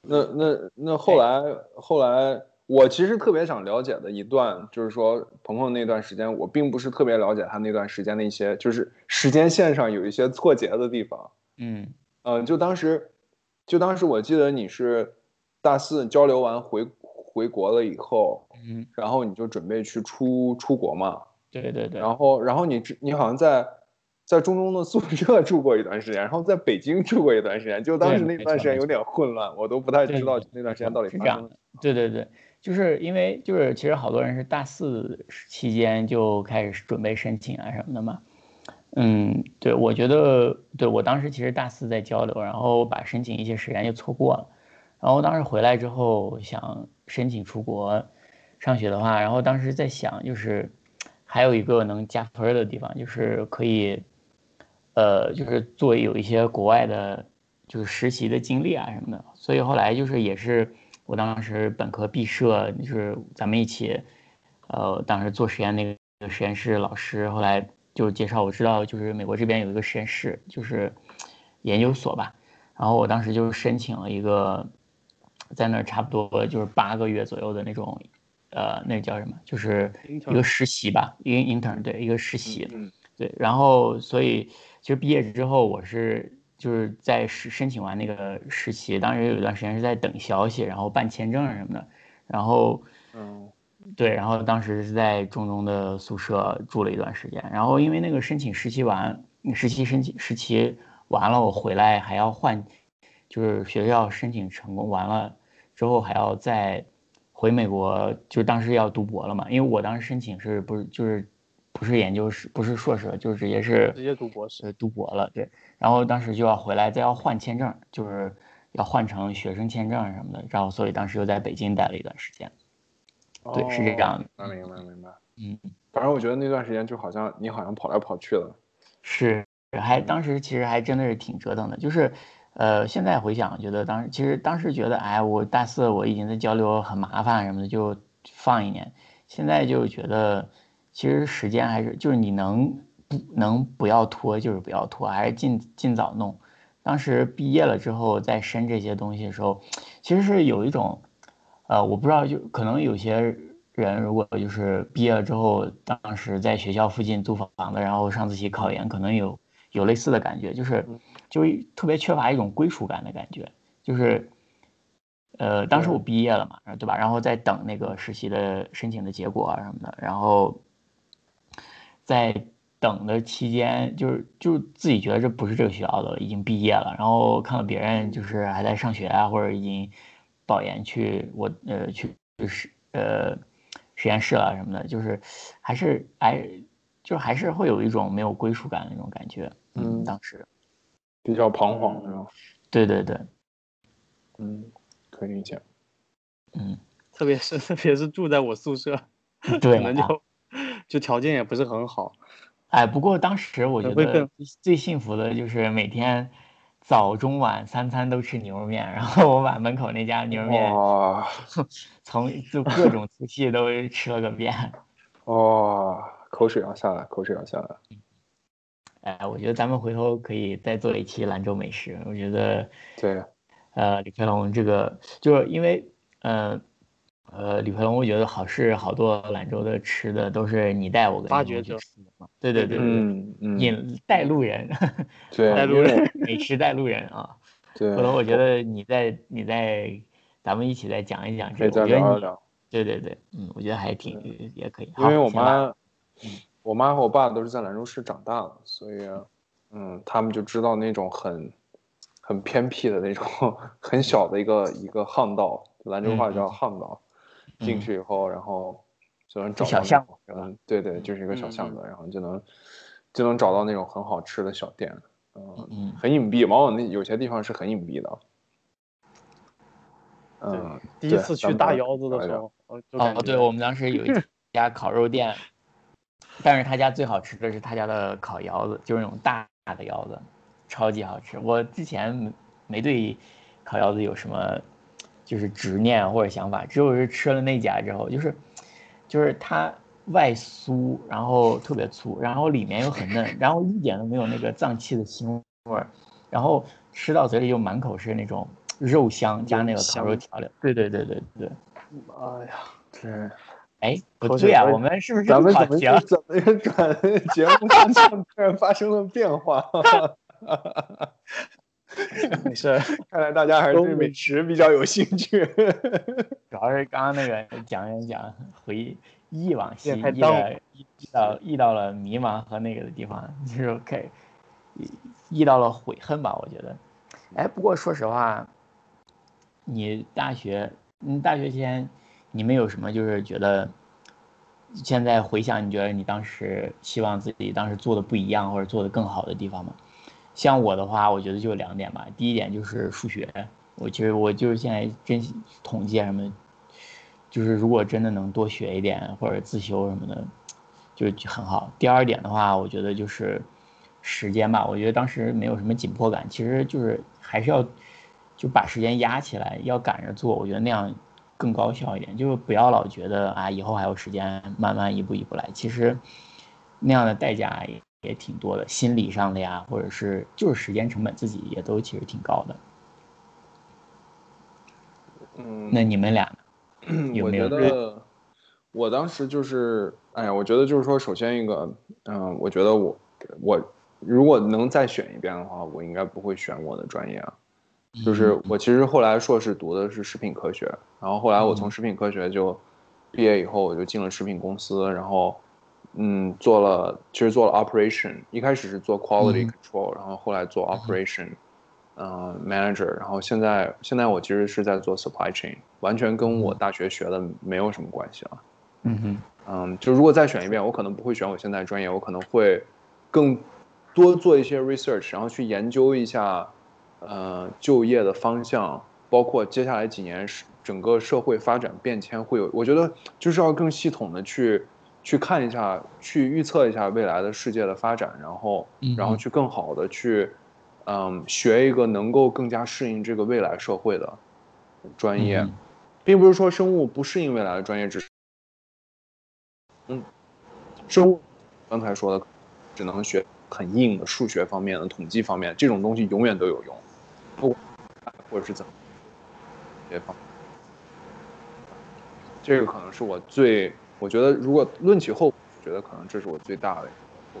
那那那后来后来，我其实特别想了解的一段，就是说鹏鹏那段时间，我并不是特别了解他那段时间的一些，就是时间线上有一些错节的地方。嗯嗯，就当时就当时我记得你是大四交流完回。回国了以后，嗯，然后你就准备去出出国嘛？对对对。然后，然后你你好像在在中中的宿舍 住过一段时间，然后在北京住过一段时间。就当时那段时间有点混乱，我都不太知道那段时间到底是这样。对对对，就是因为就是其实好多人是大四期间就开始准备申请啊什么的嘛。嗯，对，我觉得对我当时其实大四在交流，然后把申请一些时间就错过了。然后当时回来之后想申请出国上学的话，然后当时在想，就是还有一个能加分的地方，就是可以，呃，就是做有一些国外的，就是实习的经历啊什么的。所以后来就是也是我当时本科毕设，就是咱们一起，呃，当时做实验那个实验室老师后来就是介绍我知道，就是美国这边有一个实验室，就是研究所吧。然后我当时就申请了一个。在那儿差不多就是八个月左右的那种，呃，那叫什么？就是一个实习吧，一个 intern，对，一个实习，对。然后，所以其实毕业之后，我是就是在申申请完那个实习，当时有一段时间是在等消息，然后办签证什么的。然后，嗯，对，然后当时是在中中的宿舍住了一段时间。然后因为那个申请实习完，实习申请实习完了，我回来还要换。就是学校申请成功完了之后，还要再回美国，就是当时要读博了嘛。因为我当时申请是不是就是不是研究生，不是硕士，就是直接是直接读博士，读博了。对，然后当时就要回来，再要换签证，就是要换成学生签证什么的。然后所以当时又在北京待了一段时间。对，是这样的。那明白明白。嗯，反正我觉得那段时间就好像你好像跑来跑去的。是，还当时其实还真的是挺折腾的，就是。呃，现在回想，觉得当时其实当时觉得，哎，我大四我已经在交流很麻烦什么的，就放一年。现在就觉得，其实时间还是就是你能不能不要拖，就是不要拖，还是尽尽早弄。当时毕业了之后再申这些东西的时候，其实是有一种，呃，我不知道，就可能有些人如果就是毕业了之后，当时在学校附近租房子，然后上自习考研，可能有有类似的感觉，就是。就特别缺乏一种归属感的感觉，就是，呃，当时我毕业了嘛，对吧？然后在等那个实习的申请的结果啊什么的，然后在等的期间，就是就自己觉得这不是这个学校的了，已经毕业了。然后看到别人就是还在上学啊，或者已经保研去我呃去实呃实验室啊什么的，就是还是哎，就还是会有一种没有归属感的那种感觉。嗯，当时。比较彷徨，是吧？对对对，嗯，可以理解。嗯，特别是 特别是住在我宿舍，对，可能就就条件也不是很好。哎，不过当时我觉得会更最幸福的就是每天早中晚三餐都吃牛肉面，然后我把门口那家牛肉面从就各种粗细都吃了个遍。哦，口水要下来，口水要下来。哎，我觉得咱们回头可以再做一期兰州美食。我觉得，对，呃，李克龙这个就是因为，呃，呃，李培龙，我觉得好是好多兰州的吃的都是你带我跟发掘者你去吃的嘛。对对对嗯嗯，引带路人，对，带路人，美食带路人啊。对，可能我觉得你在你在咱们一起再讲一讲再这个，我觉得你聊一聊，对对对，嗯，我觉得还挺也可以。因为我妈，我妈和我爸都是在兰州市长大的，所以，嗯，他们就知道那种很很偏僻的那种 很小的一个一个巷道，兰州话嗯叫巷道，进嗯去以后，然后就能找小巷子，嗯，对对，就是一个小嗯巷子，然后就能就能找到那种很好吃的小店，嗯，嗯，很隐蔽，往往那有些地方是很隐蔽的。嗯，第一次去大咱们聊窑子的时候，哦，对，我们当时有一 家烤肉店，但是他家最好吃的是他家的烤窑子，就是那种大的窑子，超级好吃。我之前没没对烤窑子有什么就是执念或者想法，只有是吃了那家之后，就是就是它外酥，然后特别粗，然后里面又很嫩，然后一点都没有那个脏器的腥味儿，然后吃到嘴里就满口是那种肉香加那个烤肉调料。对对对对对。哎呀，对。哎，不对啊，我我们是不是咱们怎么？怎么就转 节目方向突然发生了变化？没事，看来大家还是对美食比较有兴趣。主要是刚刚那个讲一讲回忆往昔，忆到忆到忆到了迷茫和那个的地方，就是 OK，忆忆到了悔恨吧，我觉得。哎，不过说实话，你大学，你大学期间，你们有什么就是觉得现在回想，你觉得你当时希望自己当时做的不一样或者做的更好的地方吗？像我的话，我觉得就两点吧。第一点就是数学，我其实我就是现在真统计什么，就是如果真的能多学一点或者自修什么的，就就很好。第二点的话，我觉得就是时间吧。我觉得当时没有什么紧迫感，其实就是还是要就把时间压起来，要赶着做。我觉得那样更高效一点，就是不要老觉得啊以后还有时间，慢慢一步一步来。其实那样的代价也也挺多的，心理上的呀，或者是就是时间成本，自己也都其实挺高的。嗯，那你们俩呢？有我觉没有得我当时就是，哎呀，我觉得就是说，首先一个，嗯、我觉得我我如果能再选一遍的话，我应该不会选我的专业啊。就是我其实后来硕士读的是食品科学，然后后来我从食品科学就毕业以后，我就进了食品公司，然后嗯做了，其实做了 operation，一开始是做 quality 嗯。control，、然后后来做 operation，嗯、manager，然后现在现在我其实是在做 supply chain，完全跟我大学学的没有什么关系了。嗯哼，嗯，就如果再选一遍，我可能不会选我现在专业，我可能会更多做一些 research，然后去研究一下，呃，就业的方向，包括接下来几年是整个社会发展变迁会有，我觉得就是要更系统的去去看一下，去预测一下未来的世界的发展，然后然后嗯去更好的去，嗯，学一个能够更加适应这个未来社会的专业，嗯并不是说生物不适应未来的专业，只是嗯，生物刚才说的只能学很硬的数学方面的、统计方面这种东西永远都有用，不或者是怎么这方，这个可能是我最我觉得如果论起后，我觉得可能这是我最大的后悔。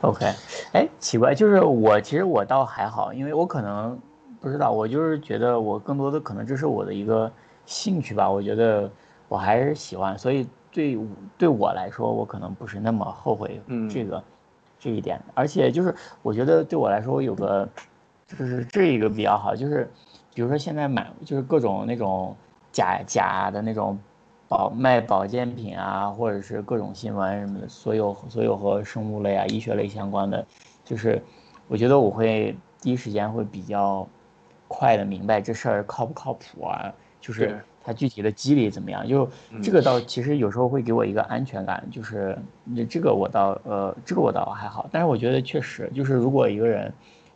OK，哎，奇怪，就是我其实我倒还好，因为我可能不知道，我就是觉得我更多的可能这是我的一个兴趣吧，我觉得我还是喜欢，所以对对我来说，我可能不是那么后悔嗯。这个、这一点，而且就是我觉得对我来说，我有个就是这一个比较好，就是比如说现在买就是各种那种假假的那种保卖保健品啊，或者是各种新闻什么的，所有所有和生物类啊、医学类相关的，就是我觉得我会第一时间会比较快的明白这事儿靠不靠谱啊，就是对它具体的机理怎么样？就这个倒其实有时候会给我一个安全感，就是这个我倒呃这个我倒还好，但是我觉得确实就是如果一个人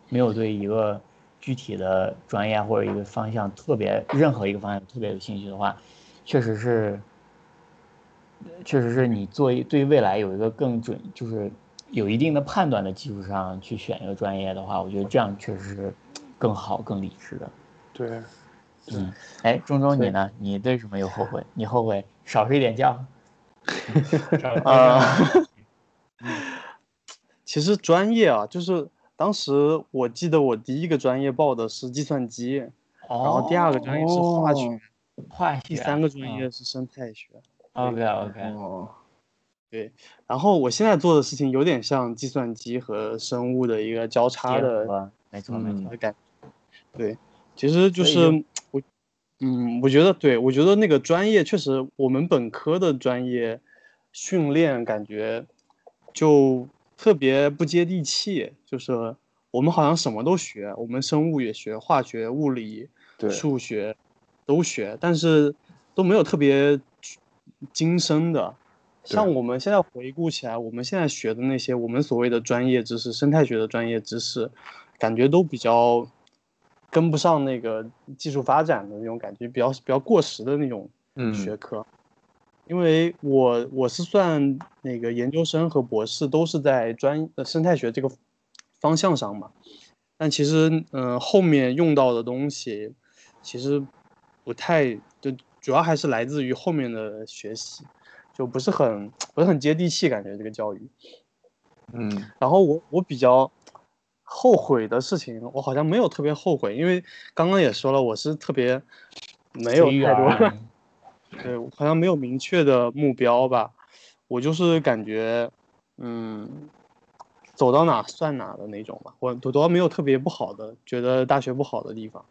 没有对一个具体的专业或者一个方向特别任何一个方向特别有兴趣的话，确实是确实是你做一对未来有一个更准就是有一定的判断的基础上去选一个专业的话，我觉得这样确实是更好更理智的。对。嗯，哎，中中你呢？你对什么有后悔？你后悔少睡点觉？啊，其实专业啊，就是当时我记得我第一个专业报的是计算机，然后第二个专业是化学，化学，第三个专业是生态学。OK OK。哦，对，然后我现在做的事情有点像计算机和生物的一个交叉的，没错没错的感觉，对。其实就是我，嗯，我觉得对，我觉得那个专业确实，我们本科的专业训练感觉就特别不接地气，就是我们好像什么都学，我们生物也学，化学、物理、数学都学，但是都没有特别精深的。像我们现在回顾起来，我们现在学的那些我们所谓的专业知识，生态学的专业知识，感觉都比较。跟不上那个技术发展的那种感觉，比较比较过时的那种学科。因为我我是算那个研究生和博士都是在专生态学这个方向上嘛，但其实嗯后面用到的东西其实不太，就主要还是来自于后面的学习，就不是很不是很接地气，感觉这个教育。嗯，然后我我比较。后悔的事情，我好像没有特别后悔，因为刚刚也说了，我是特别没有太多，对，好像没有明确的目标吧。我就是感觉，嗯，走到哪算哪的那种吧。我我都没有特别不好的，觉得大学不好的地方，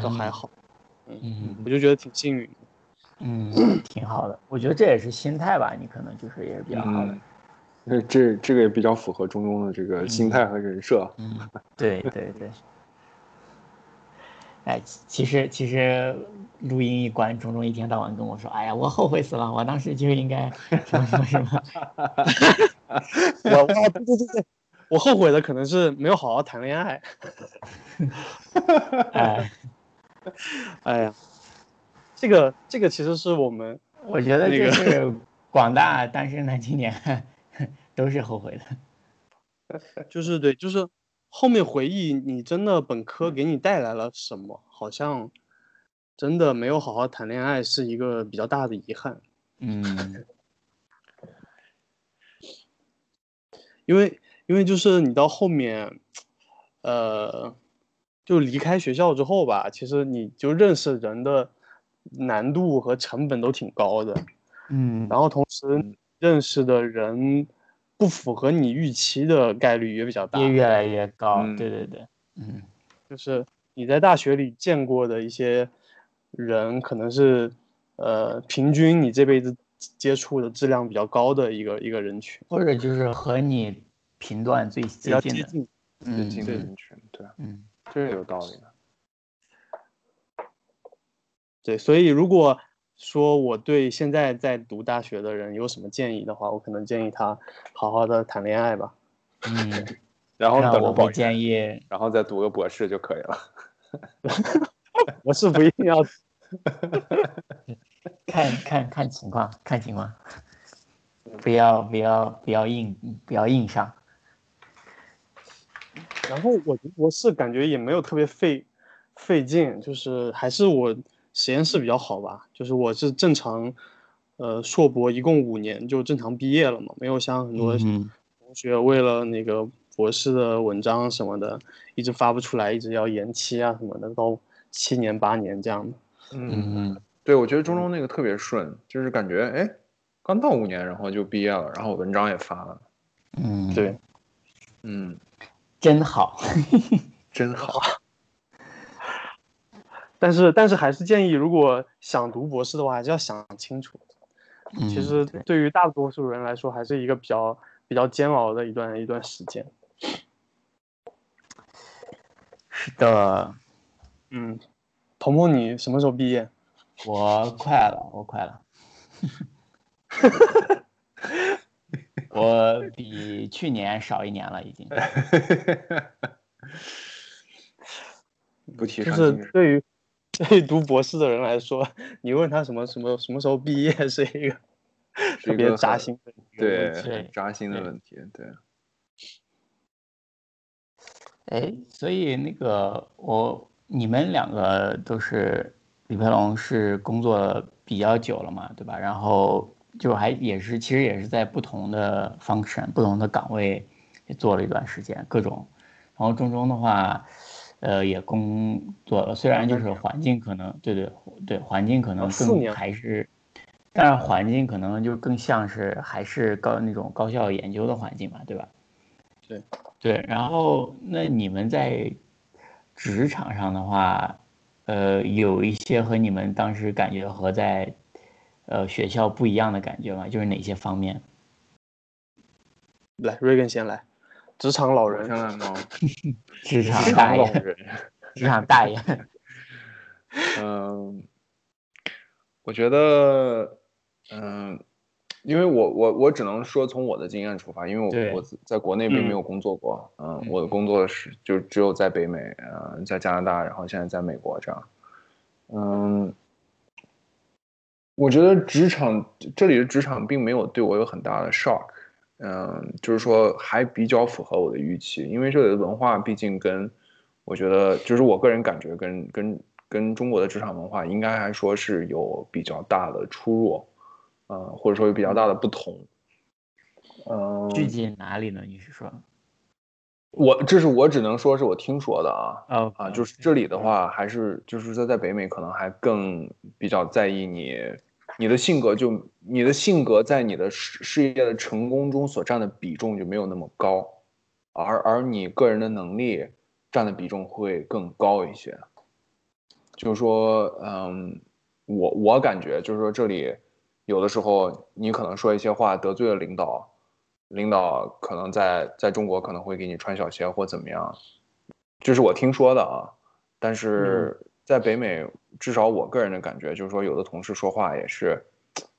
都还好。嗯，我就觉得挺幸运。嗯，挺好的。我觉得这也是心态吧，你可能就是也是比较好的。那这这个也比较符合中中的这个心态和人设。嗯，对对对。哎，其实其实录音一关，中中一天到晚跟我说：“哎呀，我后悔死了，我当时就应该什么什么什么。”我对对对，我后悔的可能是没有好好谈恋爱。哎，哎呀，这个这个其实是我们，我觉得这是广大单身男青年。都是后悔的，就是对，就是后面回忆，你真的本科给你带来了什么？好像真的没有好好谈恋爱，是一个比较大的遗憾。嗯，因为因为就是你到后面，呃，就离开学校之后吧，其实你就认识人的难度和成本都挺高的。嗯，然后同时认识的人。不符合你预期的概率也比较大，也越来越高。对对对，嗯，就是你在大学里见过的一些人，可能是呃平均你这辈子接触的质量比较高的一个一个人群，或者就是和你频段最接近的，最近的人群，对，嗯，这是有道理的。对，所以如果。说我对现在在读大学的人有什么建议的话，我可能建议他好好的谈恋爱吧。嗯，然后等我不建议，然后再读个博士就可以了。博士不一定要，看看看情况，看情况，不要不要不要硬不要硬上。然后我读博士感觉也没有特别费费劲，就是还是我。实验室比较好吧，就是我是正常，呃，硕博一共五年就正常毕业了嘛，没有像很多同学为了那个博士的文章什么的，一直发不出来，一直要延期啊什么的，到七年八年这样的。嗯嗯，对，我觉得中中那个特别顺，就是感觉哎，刚到五年然后就毕业了，然后文章也发了。嗯，对，嗯，真好，真好。但是，但是还是建议，如果想读博士的话，还是要想清楚。其实，对于大多数人来说，还是一个比较比较煎熬的一段一段时间。是的，嗯，鹏鹏，你什么时候毕业？我快了，我快了。我比去年少一年了，已经。不提就是对于对于读博士的人来说，你问他什么什么什么时候毕业是一个特别扎心的对对扎心的问题，对。哎，所以那个我你们两个都是李培龙是工作比较久了嘛，对吧？然后就还也是其实也是在不同的 function、不同的岗位也做了一段时间，各种。然后中中的话，呃，也工作了，虽然就是环境可能对对对环境可能更还是，但是环境可能就更像是还是高那种高校研究的环境嘛，对吧？对。对，然后那你们在职场上的话，呃，有一些和你们当时感觉和在呃学校不一样的感觉吗？就是哪些方面？来，瑞根先来，职场老人先来吗？职场大爷，职场大爷。嗯，我觉得，嗯。因为我我我只能说从我的经验出发，因为我我在国内并没有工作过，嗯，我的工作是就只有在北美，呃，在加拿大，然后现在在美国这样，嗯，我觉得职场这里的职场并没有对我有很大的 shock，嗯，就是说还比较符合我的预期，因为这里的文化毕竟跟我觉得就是我个人感觉跟跟跟中国的职场文化应该还说是有比较大的出入。呃，或者说有比较大的不同，嗯，具体哪里呢？你是说，我这是我只能说是我听说的啊，啊啊，就是这里的话，还是就是说在北美可能还更比较在意你你的性格，就你的性格在你的事事业的成功中所占的比重就没有那么高，而而你个人的能力占的比重会更高一些，就是说，嗯，我我感觉就是说这里。有的时候，你可能说一些话得罪了领导，领导可能在在中国可能会给你穿小鞋或怎么样，这是我听说的啊。但是在北美，至少我个人的感觉就是说，有的同事说话也是，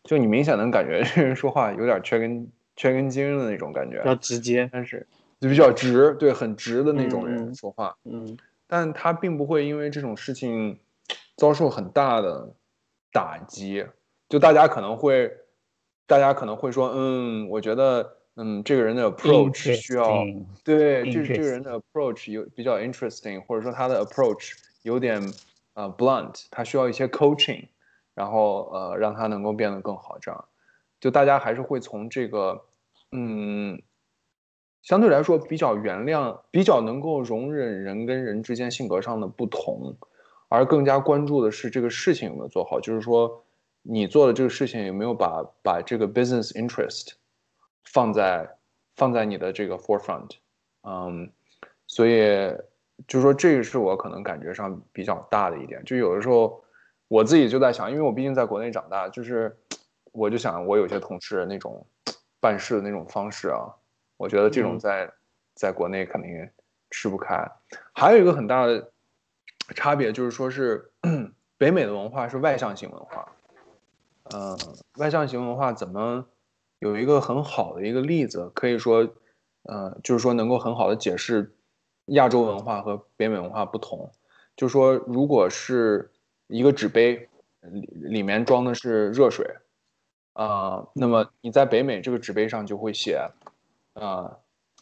就你明显能感觉这人说话有点缺根缺根筋的那种感觉，比较直接，但是就比较直，对，很直的那种人说话。嗯，但他并不会因为这种事情遭受很大的打击。就大家可能会，大家可能会说，嗯，我觉得，嗯，这个人的 approach 需要，对，这这个人的 approach 有比较 interesting，或者说他的 approach 有点呃 blunt，他需要一些 coaching，然后呃让他能够变得更好。这样，就大家还是会从这个，嗯，相对来说比较原谅，比较能够容忍人跟人之间性格上的不同，而更加关注的是这个事情有没有做好，就是说。你做的这个事情有没有把把这个 business interest 放在放在你的这个 forefront？嗯，所以就是说这个是我可能感觉上比较大的一点。就有的时候我自己就在想，因为我毕竟在国内长大，就是我就想我有些同事那种办事的那种方式啊，我觉得这种在在国内肯定吃不开。还有一个很大的差别就是说是北美的文化是外向型文化。嗯，外向型文化怎么有一个很好的一个例子？可以说，呃，就是说能够很好的解释亚洲文化和北美文化不同。就说，如果是一个纸杯里里面装的是热水，啊，那么你在北美这个纸杯上就会写，啊，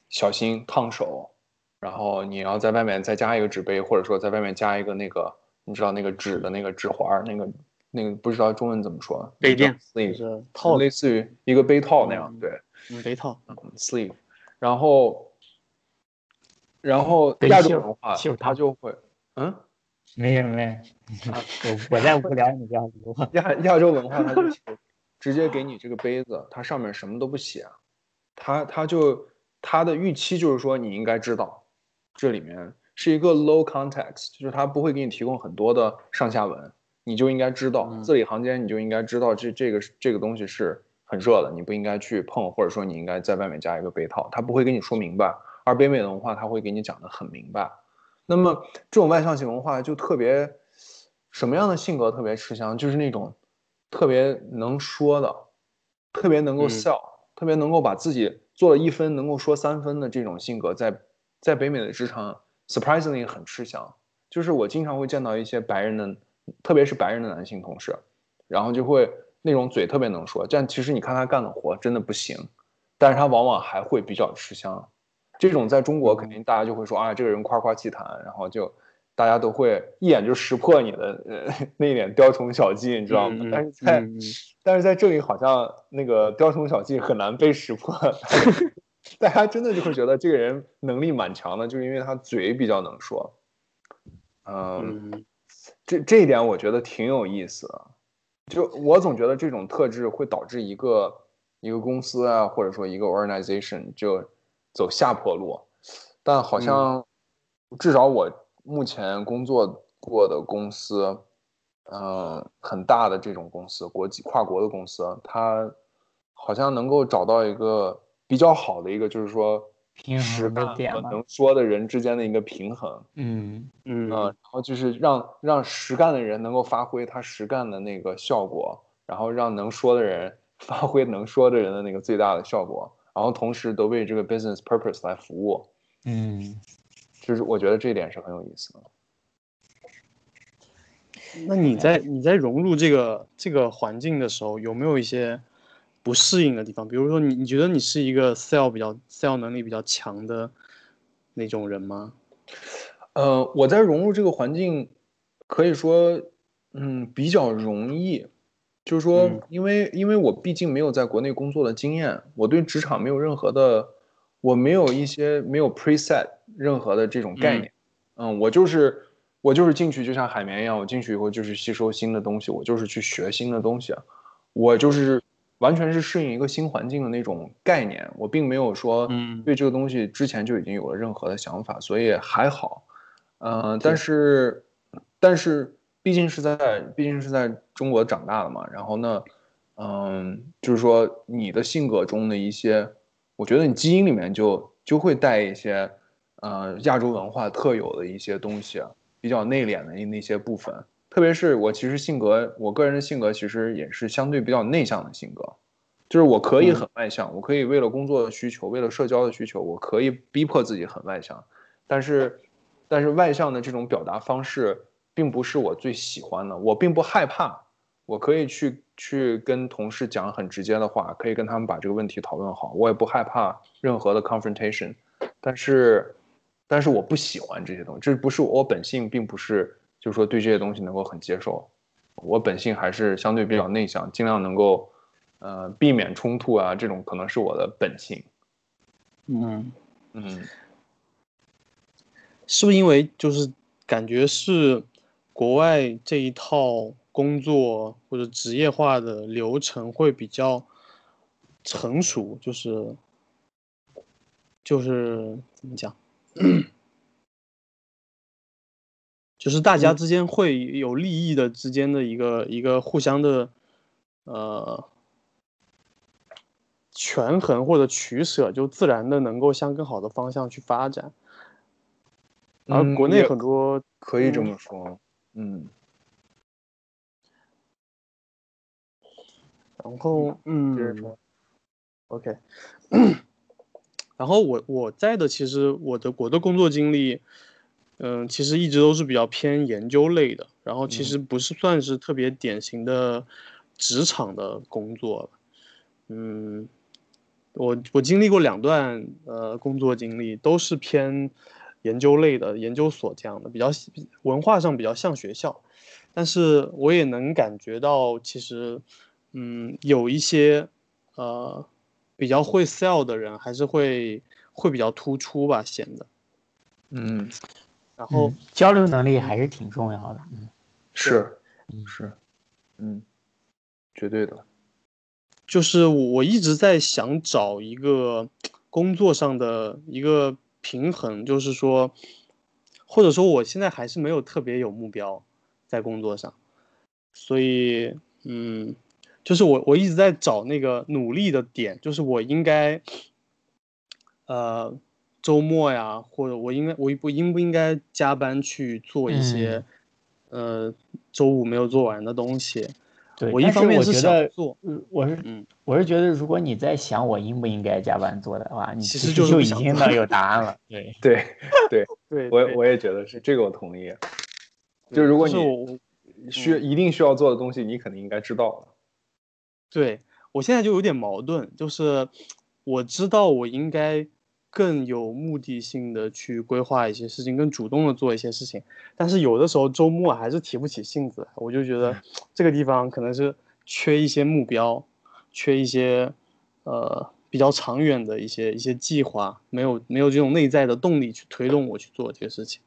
小心烫手。然后你要在外面再加一个纸杯，或者说在外面加一个那个，你知道那个纸的那个纸环那个。那个不知道中文怎么说，杯垫，sleeve，套，类似于一个杯套那样，对，杯套，sleeve，然后，然后亚洲文化，他就会，嗯，没有没有，我我在无聊，你不要理我。亚亚洲文化，他就直接给你这个杯子，它上面什么都不写，他他就他的预期就是说你应该知道，这里面是一个 low context，就是他不会给你提供很多的上下文。你就应该知道，字里行间你就应该知道，这这个这个东西是很热的，你不应该去碰，或者说你应该在外面加一个杯套，他不会给你说明白。而北美的文化他会给你讲得很明白。那么这种外向型文化就特别，什么样的性格特别吃香？就是那种特别能说的，特别能够嗯 sell，、特别能够把自己做了一分能够说三分的这种性格在，在北美的职场 surprisingly 很吃香。就是我经常会见到一些白人的，特别是白人的男性同事，然后就会那种嘴特别能说，但其实你看他干的活真的不行，但是他往往还会比较吃香。这种在中国肯定大家就会说啊，这个人夸夸其谈，然后就大家都会一眼就识破你的呃 那一点雕虫小技，你知道吗？嗯但是在、嗯嗯但是在这里好像那个雕虫小技很难被识破，大家真的就会觉得这个人能力蛮强的，就是因为他嘴比较能说。嗯，嗯这这一点我觉得挺有意思的。就我总觉得这种特质会导致一个一个公司啊，或者说一个 organization 就走下坡路。但好像至少我目前工作过的公司，嗯、很大的这种公司，国际跨国的公司，它好像能够找到一个比较好的一个，就是说平衡的点吧能说的人之间的一个平衡。嗯嗯嗯，然后就是让让实干的人能够发挥他实干的那个效果，然后让能说的人 发挥能说的人的那个最大的效果，然后同时都为这个 business purpose 来服务，嗯，就是我觉得这一点是很有意思的。那你在你在融入这个这个环境的时候，有没有一些不适应的地方？比如说你，你觉得你是一个 sell 比较 sell 能力比较强的那种人吗？呃，我在融入这个环境，可以说，嗯，比较容易。就是说嗯，因为因为我毕竟没有在国内工作的经验，我对职场没有任何的，我没有一些没有 preset 任何的这种概念。嗯，我就是我就是进去就像海绵一样，我进去以后就是吸收新的东西，我就是去学新的东西，我就是完全是适应一个新环境的那种概念，我并没有说嗯。对这个东西之前就已经有了任何的想法，所以还好。呃，但是但是毕竟是在毕竟是在中国长大的嘛，然后呢，嗯，就是说你的性格中的一些，我觉得你基因里面就就会带一些，呃，亚洲文化特有的一些东西，比较内敛的那些部分。特别是我其实性格，我个人的性格其实也是相对比较内向的性格，就是我可以嗯。很外向，我可以为了工作的需求，为了社交的需求，我可以逼迫自己很外向，但是，但是外向的这种表达方式并不是我最喜欢的，我并不害怕，我可以去去跟同事讲很直接的话，可以跟他们把这个问题讨论好，我也不害怕任何的 confrontation，但是，但是我不喜欢这些东西，这不是我本性，并不是就是说对这些东西能够很接受，我本性还是相对比较内向，尽量能够呃避免冲突啊，这种可能是我的本性，嗯，嗯。是不是因为就是感觉是国外这一套工作或者职业化的流程会比较成熟，就是就是怎么讲，就是大家之间会有利益的之间的一个一个互相的呃权衡或者取舍，就自然的能够向更好的方向去发展。而嗯国内很多可以这嗯。么说，嗯。然后嗯，接着说 OK，然后我我在的其实我的我的工作经历，嗯、其实一直都是比较偏研究类的，然后其实不是算是特别典型的职场的工作，嗯，我我经历过两段呃工作经历，都是偏研究类的研究所这样的，比较文化上比较像学校，但是我也能感觉到其实。嗯，有一些呃比较会 sell 的人，还是会会比较突出吧，显得。嗯，然后嗯，交流能力还是挺重要的。嗯是嗯是，嗯，绝对的，就是我我一直在想找一个工作上的一个平衡，就是说，或者说我现在还是没有特别有目标在工作上，所以嗯。就是我我一直在找那个努力的点，就是我应该，呃，周末呀，或者我应该我我应不应该加班去做一些，呃，周五没有做完的东西。对，我一方面是想做，我是嗯，我是觉得如果你在想我应不应该加班做的话，你其实就就已经能有答案了。对对对，对，我我也觉得是这个，我同意。就如果你需嗯一定需要做的东西，你肯定应该知道了。对我现在就有点矛盾，就是我知道我应该更有目的性的去规划一些事情，更主动的做一些事情，但是有的时候周末还是提不起性子来，我就觉得这个地方可能是缺一些目标，缺一些呃比较长远的一些一些计划，没有没有这种内在的动力去推动我去做这个事情。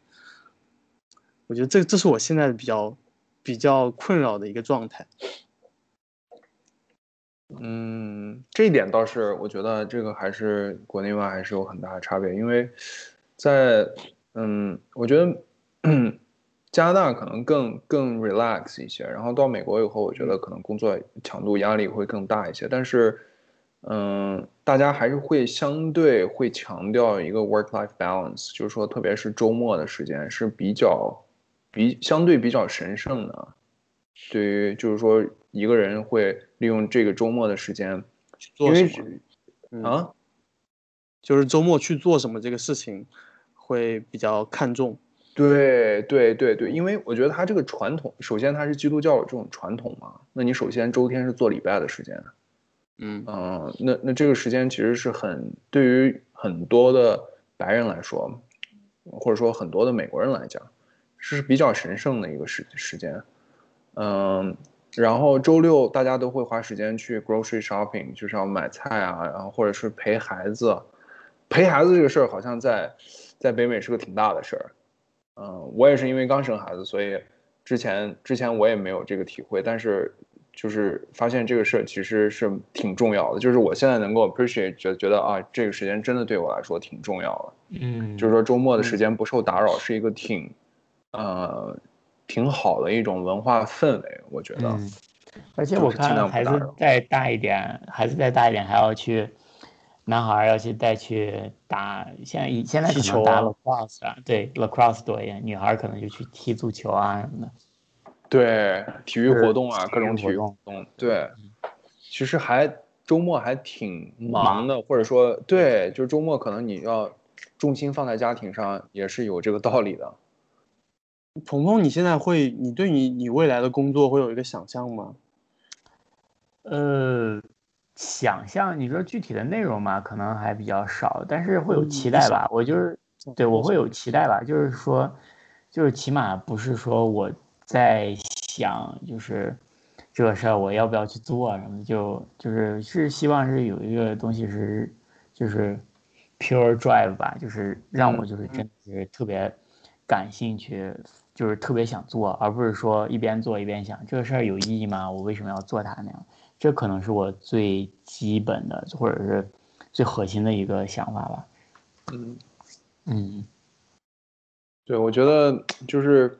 我觉得这这是我现在比较比较困扰的一个状态。嗯，这一点倒是，我觉得这个还是国内外还是有很大的差别，因为在嗯，我觉得加拿大可能更更 relax 一些，然后到美国以后，我觉得可能工作强度压力会更大一些，但是嗯，大家还是会相对会强调一个 work life balance，就是说，特别是周末的时间是比较比相对比较神圣的。对于就是说，一个人会利用这个周末的时间去做什么？嗯、啊，就是周末去做什么这个事情会比较看重。对对对对，因为我觉得他这个传统，首先他是基督教有这种传统嘛，那你首先周天是做礼拜的时间，嗯嗯，那那这个时间其实是很对于很多的白人来说，或者说很多的美国人来讲，是比较神圣的一个时时间。嗯，然后周六大家都会花时间去 grocery shopping，就是要买菜啊，然后或者是陪孩子。陪孩子这个事儿好像在在北美是个挺大的事儿。嗯，我也是因为刚生孩子，所以之前之前我也没有这个体会，但是就是发现这个事儿其实是挺重要的。就是我现在能够 appreciate 觉觉得啊，这个时间真的对我来说挺重要的。嗯，就是说周末的时间不受打扰是一个挺呃。挺好的一种文化氛围，我觉得。嗯、而且我看孩子再大一点，孩子再大一点还要去，男孩要去带去打，现在现在可能打 lacrosse 啊，对 lacrosse 多一点，女孩可能就去踢足球啊什么的。对，体育活动啊，各种体育活动。对，其实还周末还挺忙的，或者说对，就周末可能你要重心放在家庭上，也是有这个道理的。鹏鹏，你现在会，你对你你未来的工作会有一个想象吗？呃，想象，你说具体的内容嘛，可能还比较少，但是会有期待吧。我就是，对我会有期待吧，就是说，就是起码不是说我在想，就是这个事儿我要不要去做什么，就就是是希望是有一个东西是，就是 pure drive 吧，就是让我就是真的是特别感兴趣。就是特别想做，而不是说一边做一边想这个事儿有意义吗？我为什么要做它那样？这可能是我最基本的或者是最核心的一个想法吧。嗯嗯，对，我觉得就是，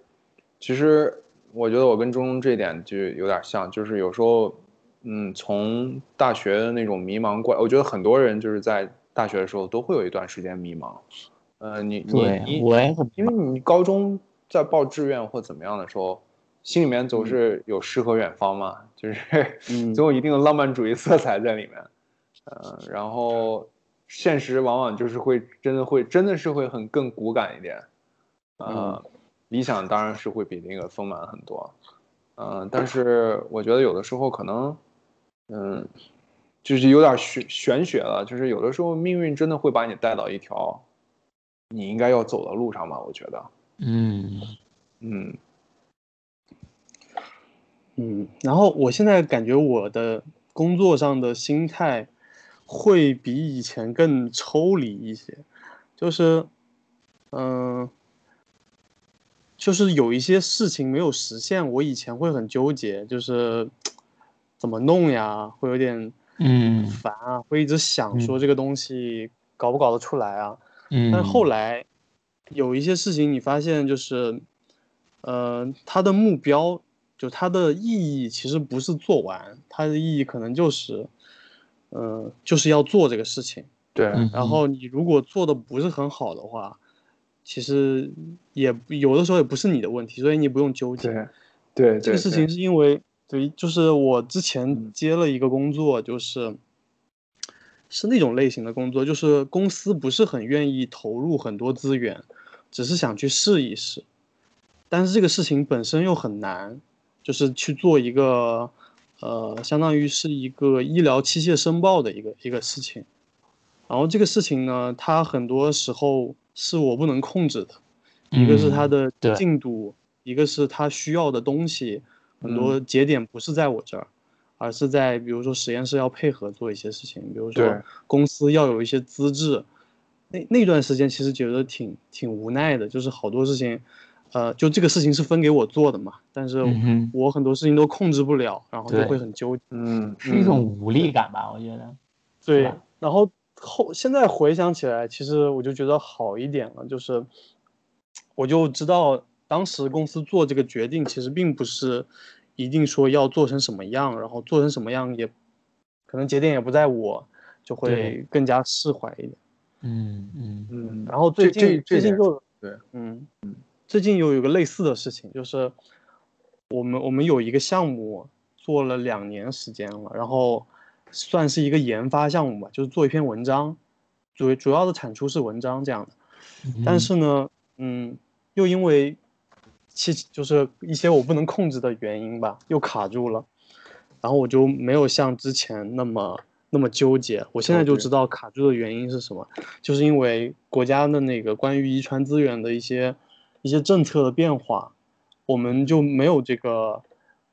其实我觉得我跟中中这一点就有点像，就是有时候，嗯，从大学的那种迷茫过来，我觉得很多人就是在大学的时候都会有一段时间迷茫。呃，你你你，我因为你高中。在报志愿或怎么样的时候，心里面总是有诗和远方嘛，就是 总有一定的浪漫主义色彩在里面。呃，然后现实往往就是会真的会真的是会很更骨感一点。呃，理想当然是会比那个丰满很多。嗯，但是我觉得有的时候可能，嗯，就是有点玄玄学了，就是有的时候命运真的会把你带到一条你应该要走的路上吧，我觉得。嗯。嗯。嗯，然后我现在感觉我的工作上的心态会比以前更抽离一些，就是，嗯、就是有一些事情没有实现，我以前会很纠结，就是怎么弄呀，会有点嗯。烦啊，会一直想说这个东西搞不搞得出来啊。嗯，但是后来有一些事情，你发现就是，呃，它的目标就它的意义其实不是做完，它的意义可能就是，呃，就是要做这个事情。对，嗯然后你如果做的不是很好的话，其实也有的时候也不是你的问题，所以你不用纠结。对，对，这个事情是因为，对，就是我之前接了一个工作，就是是那种类型的工作，就是公司不是很愿意投入很多资源，只是想去试一试，但是这个事情本身又很难，就是去做一个，呃，相当于是一个医疗器械申报的一个一个事情，然后这个事情呢，它很多时候是我不能控制的，一个是它的进度。一个是它需要的东西，很多节点不是在我这儿，而是在比如说实验室要配合做一些事情，比如说公司要有一些资质。那那段时间其实觉得挺挺无奈的，就是好多事情，呃，就这个事情是分给我做的嘛，但是我很多事情都控制不了，然后就会很纠结，嗯，是一种无力感吧，我觉得。对，然后后现在回想起来，其实我就觉得好一点了，就是我就知道。当时公司做这个决定，其实并不是一定说要做成什么样，然后做成什么样也可能节点也不在我，就会更加释怀一点。嗯嗯嗯。然后最近最近又对，嗯嗯，最近又有个类似的事情，就是我们我们有一个项目做了两年时间了，然后算是一个研发项目吧，就是做一篇文章，主主要的产出是文章这样的。但是呢，嗯，又因为其就是一些我不能控制的原因吧，又卡住了，然后我就没有像之前那么那么纠结。我现在就知道卡住的原因是什么，就是因为国家的那个关于遗传资源的一些一些政策的变化，我们就没有这个，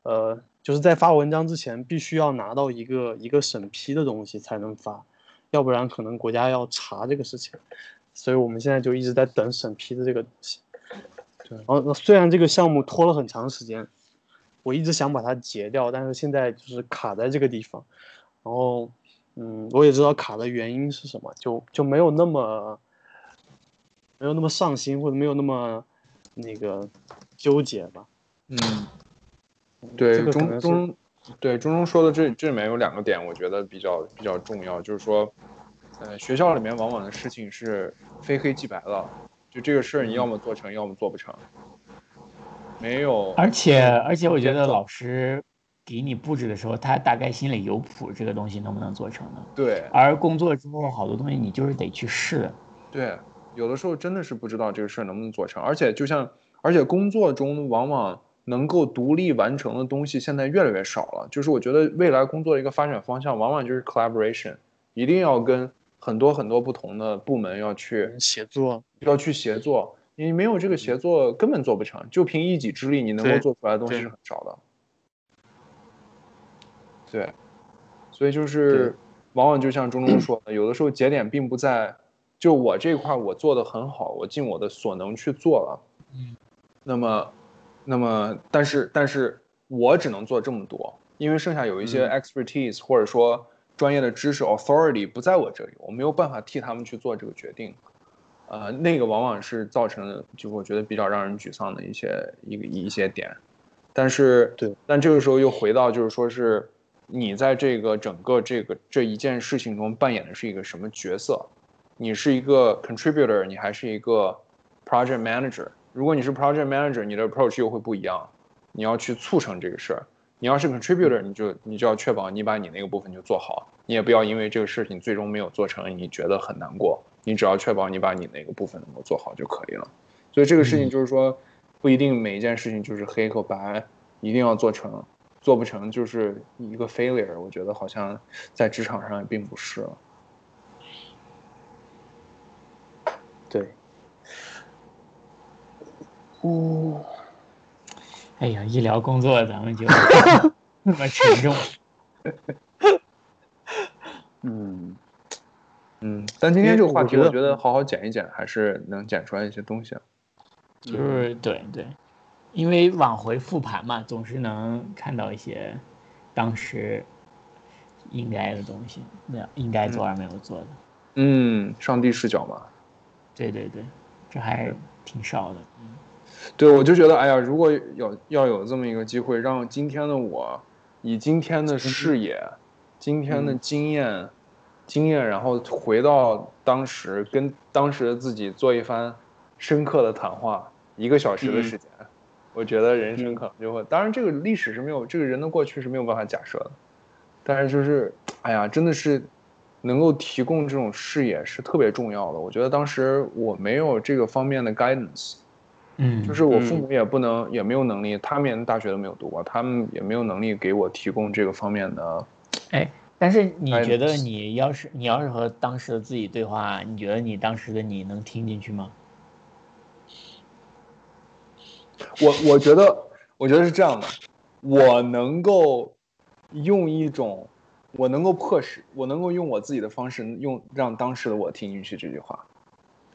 呃，就是在发文章之前必须要拿到一个一个审批的东西才能发，要不然可能国家要查这个事情，所以我们现在就一直在等审批的这个东西。然后虽然这个项目拖了很长时间，我一直想把它结掉，但是现在就是卡在这个地方。然后，嗯，我也知道卡的原因是什么，就就没有那么没有那么上心，或者没有那么那个纠结吧。嗯，对，中中对中中说的这这里面有两个点，我觉得比较比较重要，就是说，呃，学校里面往往的事情是非黑即白的。就这个事儿，你要么做成，要么做不成。没有，而且而且，我觉得老师给你布置的时候，他大概心里有谱，这个东西能不能做成呢？对。而工作之后，好多东西你就是得去试。对，有的时候真的是不知道这个事儿能不能做成。而且，就像，而且工作中往往能够独立完成的东西，现在越来越少了。就是我觉得未来工作的一个发展方向，往往就是 collaboration，一定要跟。很多很多不同的部门要去协作，要去协作。你没有这个协作，根本做不成。就凭一己之力，你能够做出来的东西是很少的。对，所以就是往往就像中中说的，有的时候节点并不在，就我这块我做的很好，我尽我的所能去做了。嗯。那么，那么，但是，但是我只能做这么多，因为剩下有一些 expertise，或者说。专业的知识 authority 不在我这里，我没有办法替他们去做这个决定，呃，那个往往是造成就我觉得比较让人沮丧的一些一个一些点，但是对，但这个时候又回到就是说是你在这个整个这个这一件事情中扮演的是一个什么角色？你是一个 contributor，你还是一个 project manager？如果你是 project manager，你的 approach 又会不一样，你要去促成这个事儿。你要是 contributor，你就你就要确保你把你那个部分就做好，你也不要因为这个事情最终没有做成，你觉得很难过。你只要确保你把你那个部分能够做好就可以了。所以这个事情就是说，不一定每一件事情就是黑和白，一定要做成，做不成就是一个 failure。我觉得好像在职场上也并不是。对。哦。哎呀，医疗工作咱们就 那么沉重。嗯嗯，但今天这个话题，我觉得好好剪一剪，还是能剪出来一些东西。就是对对，因为往回复盘嘛，总是能看到一些当时应该的东西，那应该做而没有做的。嗯，上帝视角嘛。对对对，这还挺少的。嗯。对，我就觉得，哎呀，如果有要有这么一个机会，让今天的我，以今天的视野、今天的经验、经验，然后回到当时，跟当时的自己做一番深刻的谈话，一个小时的时间，我觉得人生可能就会，当然这个历史是没有，这个人的过去是没有办法假设的，但是就是，哎呀，真的是能够提供这种视野是特别重要的。我觉得当时我没有这个方面的 guidance，嗯，就是我父母也不能，也没有能力，他们连大学都没有读过，他们也没有能力给我提供这个方面的。哎，但是你哎觉得你要是你要是和当时的自己对话，你觉得你当时的你能听进去吗？我我觉得，我觉得是这样的，我能够用一种，我能够迫使，我能够用我自己的方式，用让当时的我听进去这句话。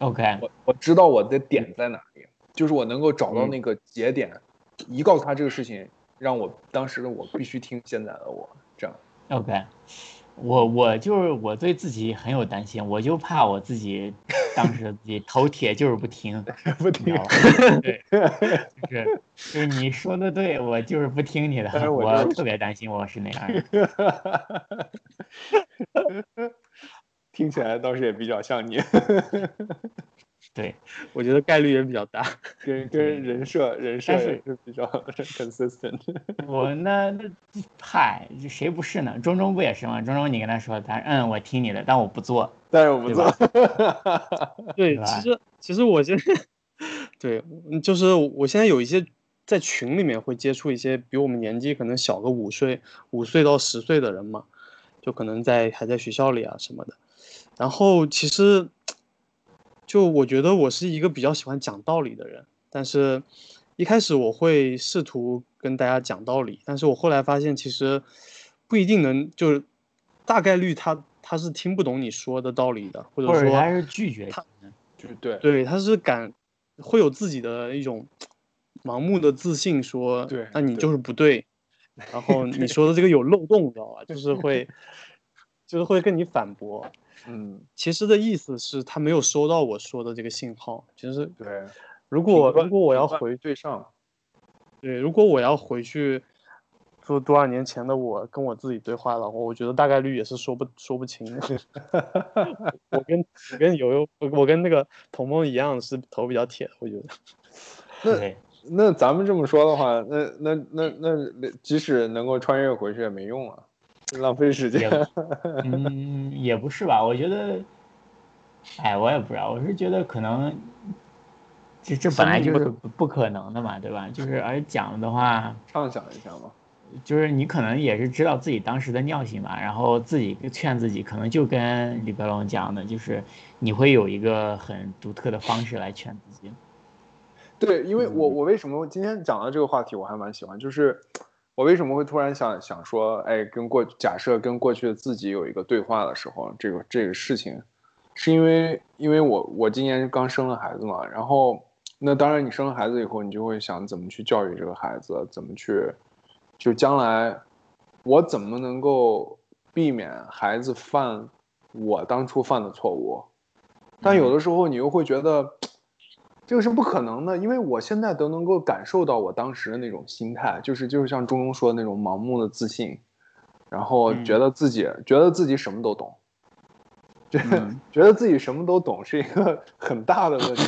OK，我我知道我的点在哪里，就是我能够找到那个节点，一告诉他这个事情，让我当时的我必须听现在的我，这样。OK，我我就是我对自己很有担心，我就怕我自己当时的自己头铁就是不听，不你知道吗？对，就是就是你说的对，我就是不听你的我我特别担心我是那样的。听起来倒是也比较像你，对，我觉得概率也比较大。跟跟人设人设是也是比较 consistent。我那那嗨，谁不是呢？中中不也是吗？中中你跟他说，他嗯，我听你的，但我不做。但是我不做。对，其实其实我现在，对，嗯就是我现在有一些在群里面会接触一些比我们年纪可能小个五岁、五岁到十岁的人嘛，就可能在还在学校里啊什么的。然后其实，就我觉得我是一个比较喜欢讲道理的人，但是一开始我会试图跟大家讲道理，但是我后来发现其实不一定能，就是大概率他他是听不懂你说的道理的，或者说他是拒绝他就是。对对，他是敢会有自己的一种盲目的自信说，对对那你就是不对，然后你说的这个有漏洞，你知道吧？就是会，就是会跟你反驳。嗯，其实的意思是他没有收到我说的这个信号。其实对。如果如果我要回对上，对，如果我要回去说多少年前的我跟我自己对话的话，我觉得大概率也是说不说不清的。我跟我跟悠悠，我我跟那个童梦一样，是头比较铁，我觉得。那，那咱们这么说的话，那那那那即使能够穿越回去也没用啊，浪费时间也。嗯，也不是吧？我觉得，哎，我也不知道，我是觉得可能，这这本来就是不不可能的嘛，对吧？就是而讲的话，畅想一下嘛。就是你可能也是知道自己当时的尿性嘛，然后自己劝自己，可能就跟李白龙讲的，就是你会有一个很独特的方式来劝自己。对，因为我我为什么今天讲到这个话题，我还蛮喜欢，就是我为什么会突然想想说，哎，跟过假设跟过去的自己有一个对话的时候，这个这个事情，是因为因为我我今年刚生了孩子嘛，然后那当然你生了孩子以后，你就会想怎么去教育这个孩子，怎么去，就将来我怎么能够避免孩子犯我当初犯的错误，但有的时候你又会觉得。这个是不可能的，因为我现在都能够感受到我当时的那种心态，就是就是像钟钟说的那种盲目的自信，然后觉得自己、觉得自己什么都懂，觉得、嗯。觉得自己什么都懂是一个 很大的问题，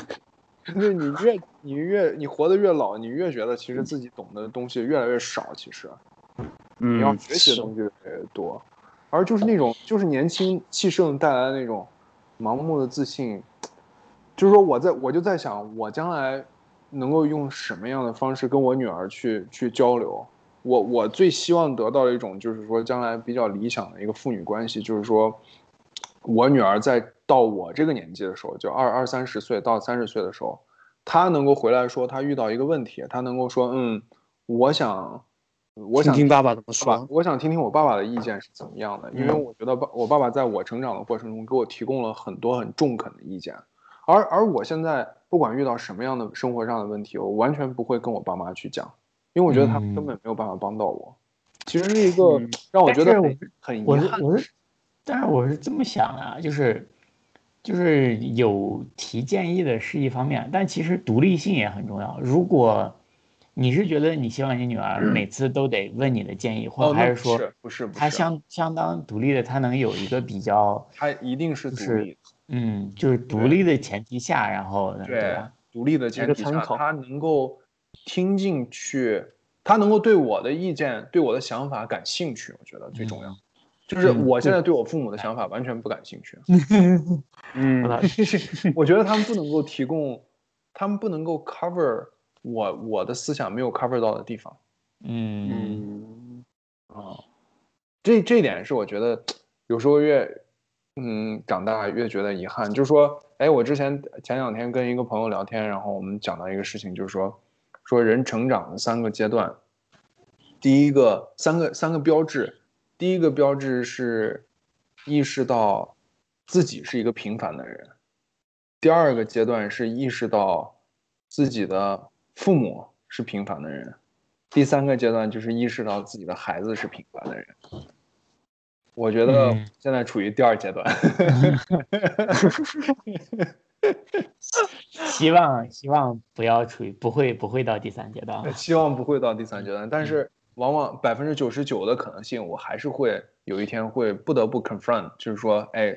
就是你越你越你活得越老，你越觉得其实自己懂的东西越来越少，其实嗯你要学习的东西越来越多，而就是那种就是年轻气盛带来的那种盲目的自信。就是说，我在我就在想，我将来能够用什么样的方式跟我女儿去去交流？我我最希望得到的一种，就是说将来比较理想的一个父女关系，就是说，我女儿在到我这个年纪的时候，就二二三十岁到三十岁的时候，她能够回来说，她遇到一个问题，她能够说，嗯，我想，我想听听爸爸怎么说。，我想听听我爸爸的意见是怎么样的，因为我觉得爸我爸爸在我成长的过程中给我提供了很多很中肯的意见，而而我现在不管遇到什么样的生活上的问题，我完全不会跟我爸妈去讲，因为我觉得他们根本没有办法帮到我。其实是一个嗯让我觉得但是很很遗我是憾我是，但是我是这么想的啊，就是就是有提建议的是一方面，但其实独立性也很重要。如果你是觉得你希望你女儿每次都得问你的建议，或者还是说是不是她，相相当独立的，她能有一个比较她一定是独就是立的，嗯，就是独立的前提下，然后对对？独立的前提下，他能够听进去，他能够对我的意见、对我的想法感兴趣，我觉得最重要。就是我现在对我父母的想法完全不感兴趣。嗯，我觉得他们不能够提供，他们不能够 cover 我我的思想没有 cover 到的地方。嗯啊，这这一点是我觉得有时候越嗯长大越觉得遗憾。就说，哎，我之前前两天跟一个朋友聊天，然后我们讲到一个事情，就是说说人成长的三个阶段，第一个三个三个标志。第一个标志是意识到自己是一个平凡的人，第二个阶段是意识到自己的父母是平凡的人，第三个阶段就是意识到自己的孩子是平凡的人。我觉得现在处于第二阶段，希望希望不要处于不会不会到第三阶段，希望不会到第三阶段，但是。往往百分之九十九的可能性，我还是会有一天会不得不 confront，就是说，哎，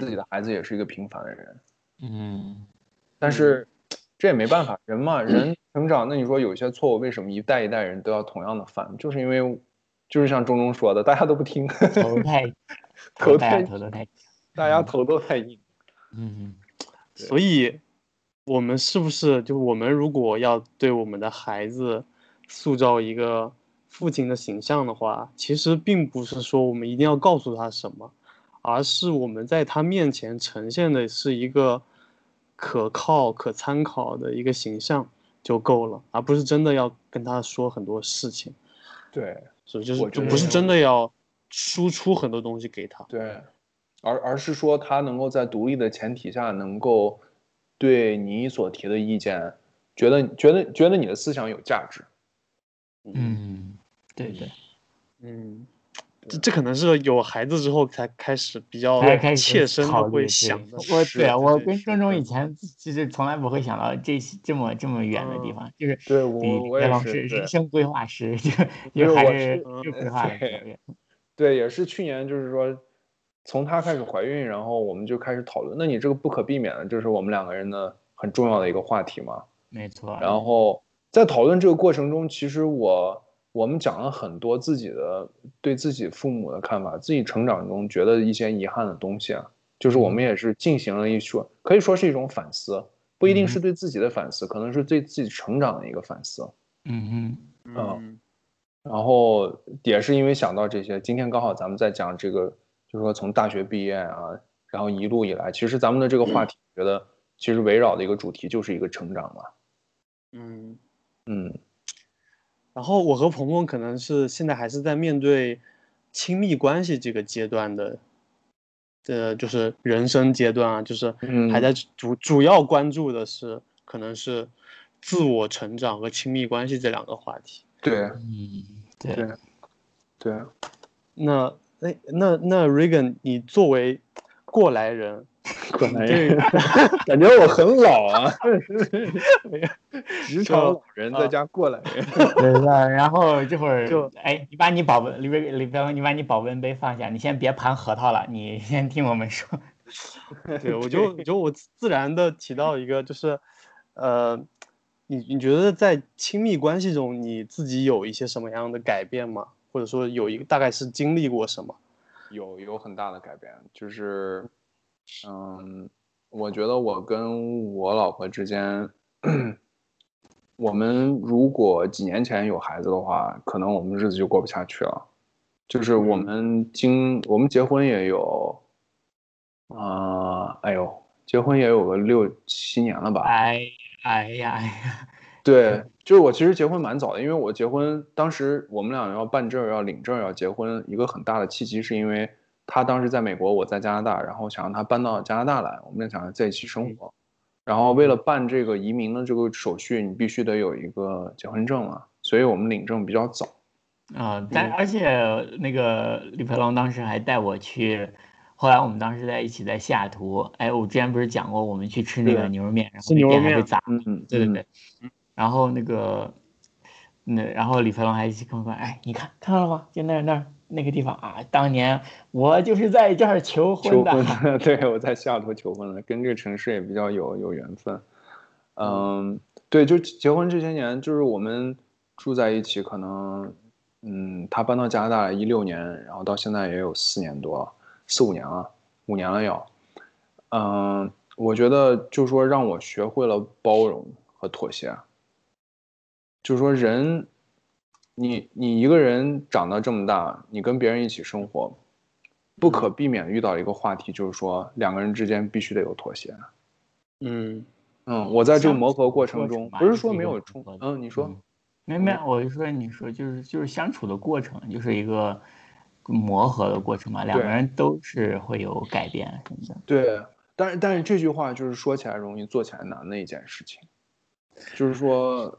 自己的孩子也是一个平凡的人，嗯，但是 这也没办法，人嘛，人成长，那你说有些错误，为什么一代一代人都要同样的犯？就是因为，就是像钟钟说的，大家都不听，头太 头太头都太，大家头都太硬，嗯，所以，我们是不是就我们如果要对我们的孩子塑造一个？父亲的形象的话，其实并不是说我们一定要告诉他什么，而是我们在他面前呈现的是一个可靠、可参考的一个形象就够了，而不是真的要跟他说很多事情。对，所以就是就不是真的要输出很多东西给他。对，而而是说他能够在独立的前提下，能够对你所提的意见，觉得觉得觉得你的思想有价值。嗯。对对，嗯，这这可能是有孩子之后才开始比较切身的会想的。我对啊，我跟郑中以前其实从来不会想到这这么这么远的地方，就是对我我也是人生规划师，就就还是规划的对，也是去年就是说，从她开始怀孕，然后我们就开始讨论。那你这个不可避免的，就是我们两个人的很重要的一个话题嘛。没错。然后在讨论这个过程中，其实我。我们讲了很多自己的对自己父母的看法，自己成长中觉得一些遗憾的东西啊，就是我们也是进行了一说，可以说是一种反思，不一定是对自己的反思，可能是对自己成长的一个反思。嗯嗯嗯。然后也是因为想到这些，今天刚好咱们在讲这个，就是说从大学毕业啊，然后一路以来，其实咱们的这个话题，觉得其实围绕的一个主题就是一个成长嘛。嗯嗯。然后我和鹏鹏可能是现在还是在面对亲密关系这个阶段的，呃，就是人生阶段啊，就是还在主主要关注的是可能是自我成长和亲密关系这两个话题。对，嗯，对，对。那那那那 Regan，你作为过来人。过来人，感觉我很老啊，职场老人在家过来人。对对，然后这会儿就哎，你把你保温里边里边，你把你保温杯放下，你先别盘核桃了，你先听我们说。对，我就就我自然的提到一个，就是呃，你你觉得在亲密关系中，你自己有一些什么样的改变吗？或者说有一个大概是经历过什么？有有很大的改变，就是。嗯，我觉得我跟我老婆之间，我们如果几年前有孩子的话，可能我们日子就过不下去了。就是我们经我们结婚也有，啊，哎呦，结婚也有个六七年了吧？哎，哎呀，哎呀，对，就是我其实结婚蛮早的，因为我结婚当时我们俩要办证要领证要结婚，一个很大的契机是因为。他当时在美国，我在加拿大，然后想让他搬到加拿大来，我们俩想在一起生活。然后为了办这个移民的这个手续，你必须得有一个结婚证嘛，所以我们领证比较早。啊，但而且那个李培龙当时还带我去，后来我们当时在一起在西雅图，哎，我之前不是讲过我们去吃那个牛肉面，然后店还被砸，嗯，对对对，然后那个那然后李培龙还一起跟我说，哎，你看看到了吗？就那那儿。那个地方啊，当年我就是在这儿求婚的。对，我在西雅图求婚的，跟这个城市也比较有有缘分。嗯，对，就结婚这些年，就是我们住在一起，可能，嗯，他搬到加拿大一六年，然后到现在也有四年多，四五年了，五年了要。嗯，我觉得就是说让我学会了包容和妥协。就是说人，你你一个人长到这么大，你跟别人一起生活，不可避免遇到一个话题，就是说两个人之间必须得有妥协。嗯嗯，我在这个磨合过程中，不是说没有。冲嗯，你说。没没，我就说你说就是就是相处的过程，就是一个磨合的过程嘛，两个人都是会有改变什么的。对，但是但是这句话就是说起来容易，做起来难的一件事情。就是说，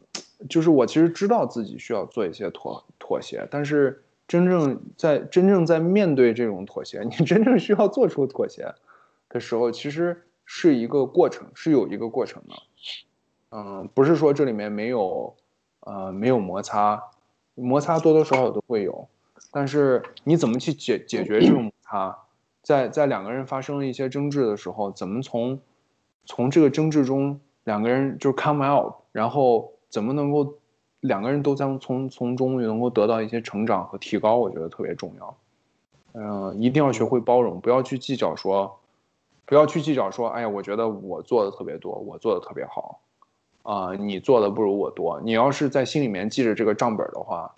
就是我其实知道自己需要做一些妥妥协，但是真正在真正在面对这种妥协，你真正需要做出妥协的时候，其实是一个过程，是有一个过程的。嗯，不是说这里面没有呃没有摩擦，摩擦多多少少都会有，但是你怎么去解解决这种摩擦？在在两个人发生了一些争执的时候，怎么从从这个争执中两个人就 come out，然后怎么能够两个人都将从从中能够得到一些成长和提高，我觉得特别重要。嗯、一定要学会包容，不要去计较说，不要去计较说，哎呀，我觉得我做的特别多，我做的特别好，啊、你做的不如我多。你要是在心里面记着这个账本的话，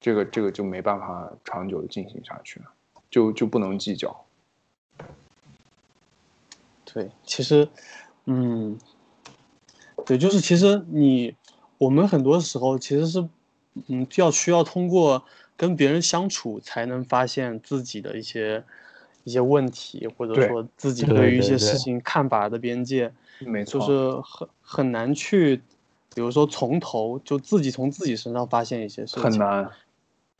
这个这个就没办法长久的进行下去，就就不能计较。对，其实，嗯，对，就是其实你，我们很多时候其实是，嗯，要需要通过跟别人相处才能发现自己的一些一些问题，或者说自己对对于一些事。情看法的边界，没错，就是很很难去，比如说从头就自己从自己身上发现一些事情，很难。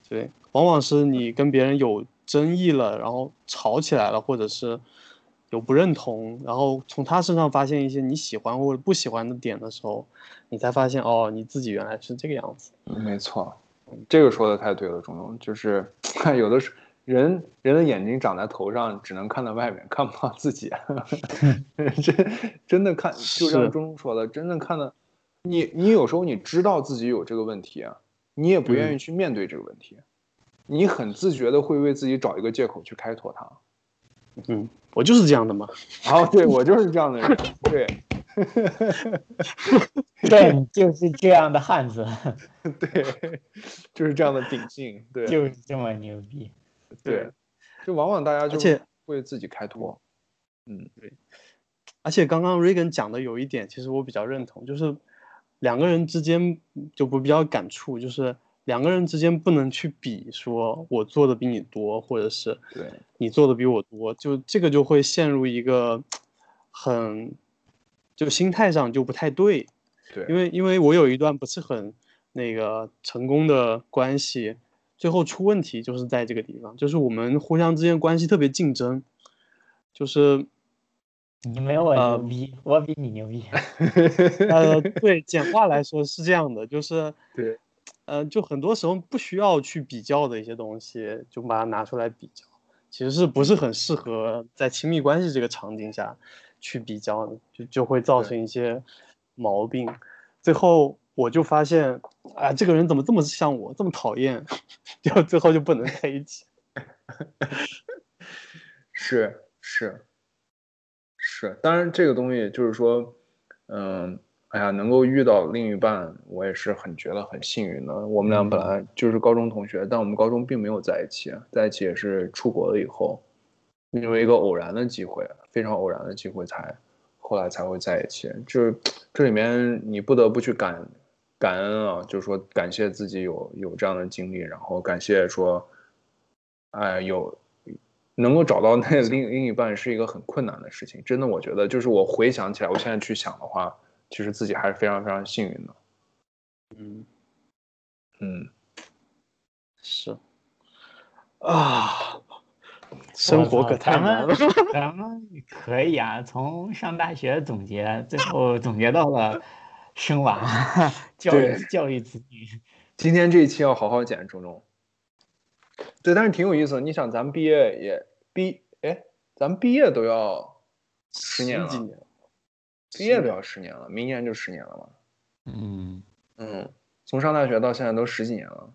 对，往往是你跟别人有争议了，然后吵起来了，或者是有不认同，然后从他身上发现一些你喜欢或者不喜欢的点的时候，你才发现哦，你自己原来是这个样子。没错，这个说的太对了，钟钟，就是看 有的时人人的眼睛长在头上，只能看到外面，看不到自己。真真的看，就像是钟钟说的，真的看的，你你有时候你知道自己有这个问题啊，你也不愿意去面对这个问题，你很自觉的会为自己找一个借口去开脱它。嗯，我就是这样的嘛。哦，对我就是这样的人，对 对，你就是这样的汉子，对，就是这样的秉性，对 就是这么牛逼。对，就往往大家就而且会自己开脱。嗯，对而且刚刚 Regan 讲的有一点，其实我比较认同，就是两个人之间就不比较感触，就是两个人之间不能去比，说我做的比你多，或者是对。你做的比我多，就这个就会陷入一个很就心态上就不太对，对，因为因为我有一段不是很那个成功的关系，最后出问题就是在这个地方，就是我们互相之间关系特别竞争，就是你没有我呃牛逼，我比你牛逼。呃，对，简化来说是这样的，就是对，呃，就很多时候不需要去比较的一些东西，就把它拿出来比较，其实是不是很适合在亲密关系这个场景下去比较的，就就会造成一些毛病。最后我就发现，啊，这个人怎么这么像我，这么讨厌，就最后就不能在一起。是是是，当然这个东西就是说，嗯，哎呀，能够遇到另一半，我也是很觉得很幸运的。我们俩本来就是高中同学，但我们高中并没有在一起，在一起也是出国了以后，因为一个偶然的机会，非常偶然的机会才后来才会在一起。就是这里面你不得不去感感恩啊，就是说感谢自己有有这样的经历，然后感谢说，哎，有能够找到那 另另一半是一个很困难的事情。真的，我觉得就是我回想起来，我现在去想的话，其实自己还是非常非常幸运的。嗯，嗯，是啊，生活可太咱难了。咱们可以啊，从上大学总结，最后总结到了生娃、教育教育子女。今天这一期要好好剪，钟钟。对，但是挺有意思的。你想，咱们毕业也毕，哎，咱们毕业都要十年了，几年，毕业都要十年了，明年就十年了嘛。嗯嗯，从上大学到现在都十几年了，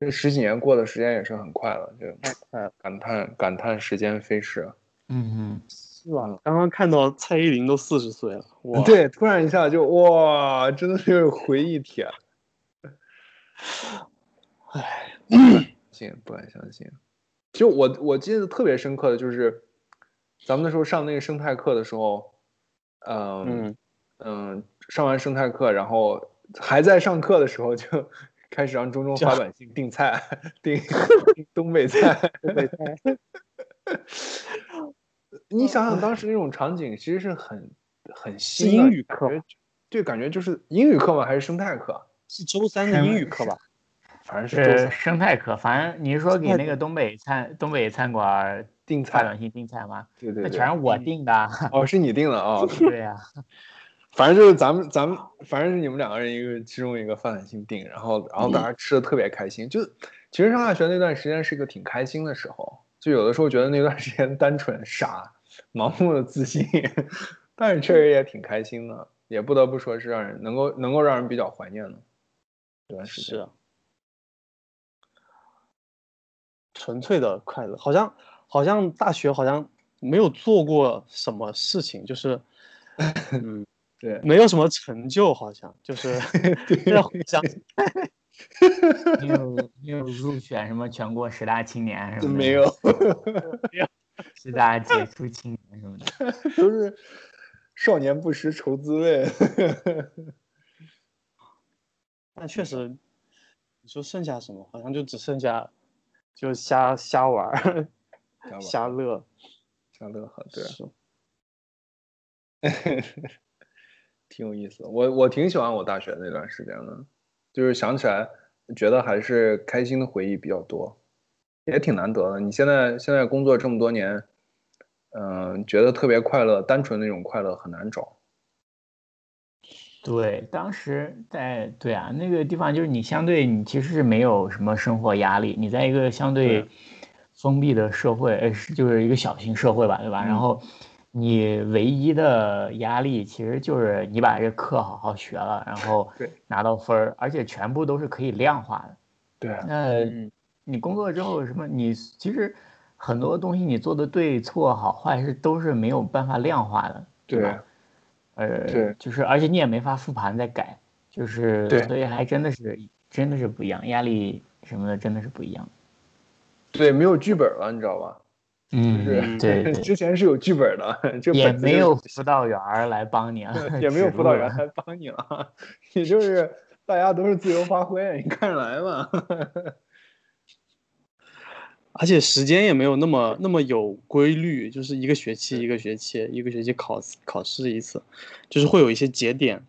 这十几年过的时间也是很快了，就哎感叹感叹时间飞逝。嗯是吧？刚刚看到蔡依林都四十岁了，哇！对，突然一下就哇，真的是回忆帖。唉，信不敢相信。就我我记得特别深刻的就是，咱们那时候上那个生态课的时候，嗯嗯嗯，上完生态课，然后还在上课的时候就 开始让中中发短信订菜，订 订东北菜。东北菜，你想想当时那种场景，其实是很很是新的英语课感觉对，感觉就是英语课吗？还是生态课？是周三的英语课吧？反正是是生态课，反正你是说给那个东北餐东北餐馆儿订菜发短，信订菜吗？对对对，那全是我订的。哦，是你订的啊。对呀、反正就是咱们咱们，反正是你们两个人一个其中一个发短信订，然后然后大家吃的特别开心。就其实上大学那段时间是一个挺开心的时候，就有的时候觉得那段时间单纯傻，盲目的自信，但是确实也挺开心的，也不得不说是让人能够能够让人比较怀念的这段时间。是啊，纯粹的快乐，好像好像大学好像没有做过什么事情，就是 嗯，对，没有什么成就，好像就是要回想你有没有入选什么全国十大青年什么的？没有，十大杰出青年什么的。都是少年不识愁滋味。但确实，你说剩下什么，好像就只剩下就瞎瞎玩儿、玩瞎乐。瞎乐呵，对。挺有意思，我我挺喜欢我大学那段时间的，就是想起来觉得还是开心的回忆比较多，也挺难得的。你现在现在工作这么多年，嗯、觉得特别快乐，单纯那种快乐很难找。对，当时在对啊，那个地方就是你相对你其实是没有什么生活压力，你在一个相对对封闭的社会，呃，是就是一个小型社会吧，对吧？然嗯后你唯一的压力其实就是你把这课好好学了，然后 拿到分儿，而且全部都是可以量化的。对，啊那嗯你工作之后什么，你其实很多东西你做的对错好坏是都是没有办法量化的，对吧？呃，对就是而且你也没法复盘再改，就是对所以还真的是真的是不一样，压力什么的真的是不一样。对，没有剧本了，你知道吧？嗯，是对对，之前是有剧本的，这也没有辅导员来帮你啊，也没有辅导员来帮你了，也就是大家都是自由发挥，你看着来嘛。而且时间也没有那么那么有规律，就是一个学期一个学期一个学期考考试一次，就是会有一些节点，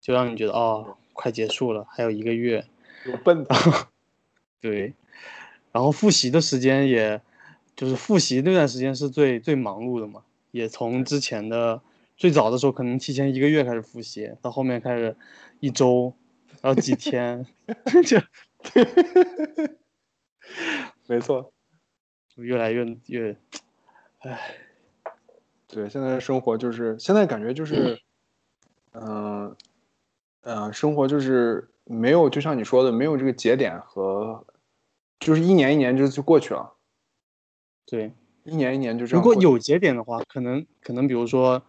就让你觉得哦，快结束了，还有一个月。有奔的，对，然后复习的时间也，就是复习那段时间是最最忙碌的嘛，也从之前的最早的时候可能提前一个月开始复习，到后面开始一周，然后几天，就 没错。就越来越越，唉，对，现在的生活就是现在感觉就是，嗯、呃，生活就是没有，就像你说的，没有这个节点和，就是一年一年就就过去了，对。一年一年就这样。如果有节点的话，可能可能比如说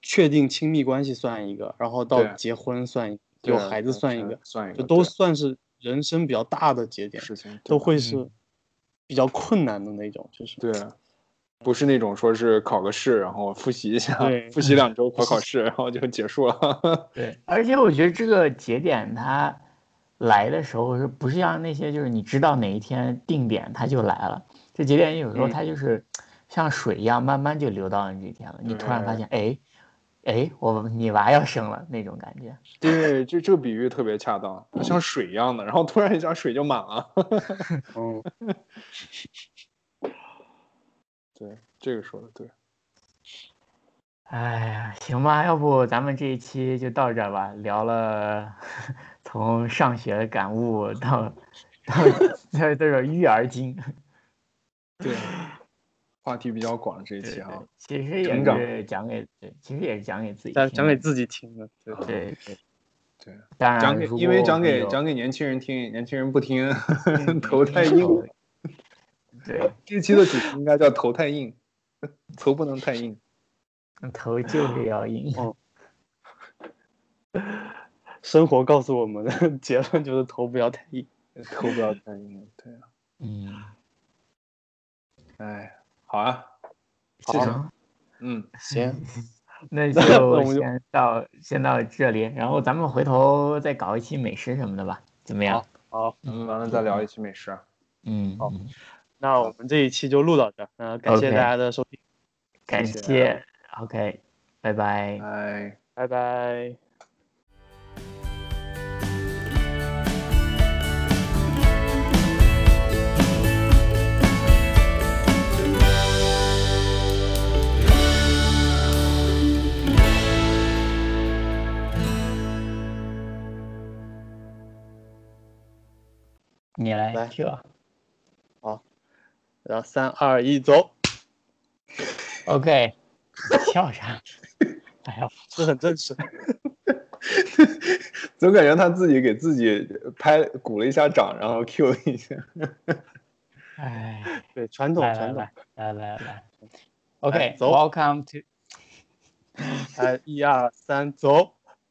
确定亲密关系算一个，然后到结婚算一个，对有孩子算一个，算一个，就都算是人生比较大的节点，事情，都会是比较困难的那种，就是对，不是那种说是考个试，然后复习一下对，复习两 周考考试，然后就结束了。对，而且我觉得这个节点它来的时候是不是像那些就是你知道哪一天定点它就来了？这节点有时候嗯它就是像水一样，慢慢就流到你这一天了。你突然发现，哎，哎，我你娃要生了那种感觉。对，这这个比喻特别恰当，它像水一样的，然后突然一下水就满了。嗯，对，这个说的对。哎呀，行吧，要不咱们这一期就到这儿吧，聊了 从上学的感悟到到到这种育儿经。对，话题比较广这一期啊，，其实也是讲给对，其实也是讲给自己讲听的讲给自己听的，对。对对，对，当然讲给因为讲给讲给年轻人听，年轻人不听，头太硬。对，这期的主题应该叫头太硬，头不能太硬。头就是要硬。哦生活告诉我们的结论就是头不要太硬。头不要太硬，对啊，嗯，哎，好啊，行，嗯，行，那 就就先到先到这里，然后咱们回头再搞一期美食什么的吧，怎么样？好，嗯，完了再聊一期美食。嗯，好嗯那我们这一期就录到这感谢大家的收听，感谢谢，OK，拜拜。拜。拜拜。你来来好然后三二一，走，，OK，跳啥？哎呀，这很正式。总感觉他自己给自己拍鼓了一下掌，然后 Q 了一下。哎，对，传统来来传统。来来来来来，OK，走 Welcome to 哎，一二三，走。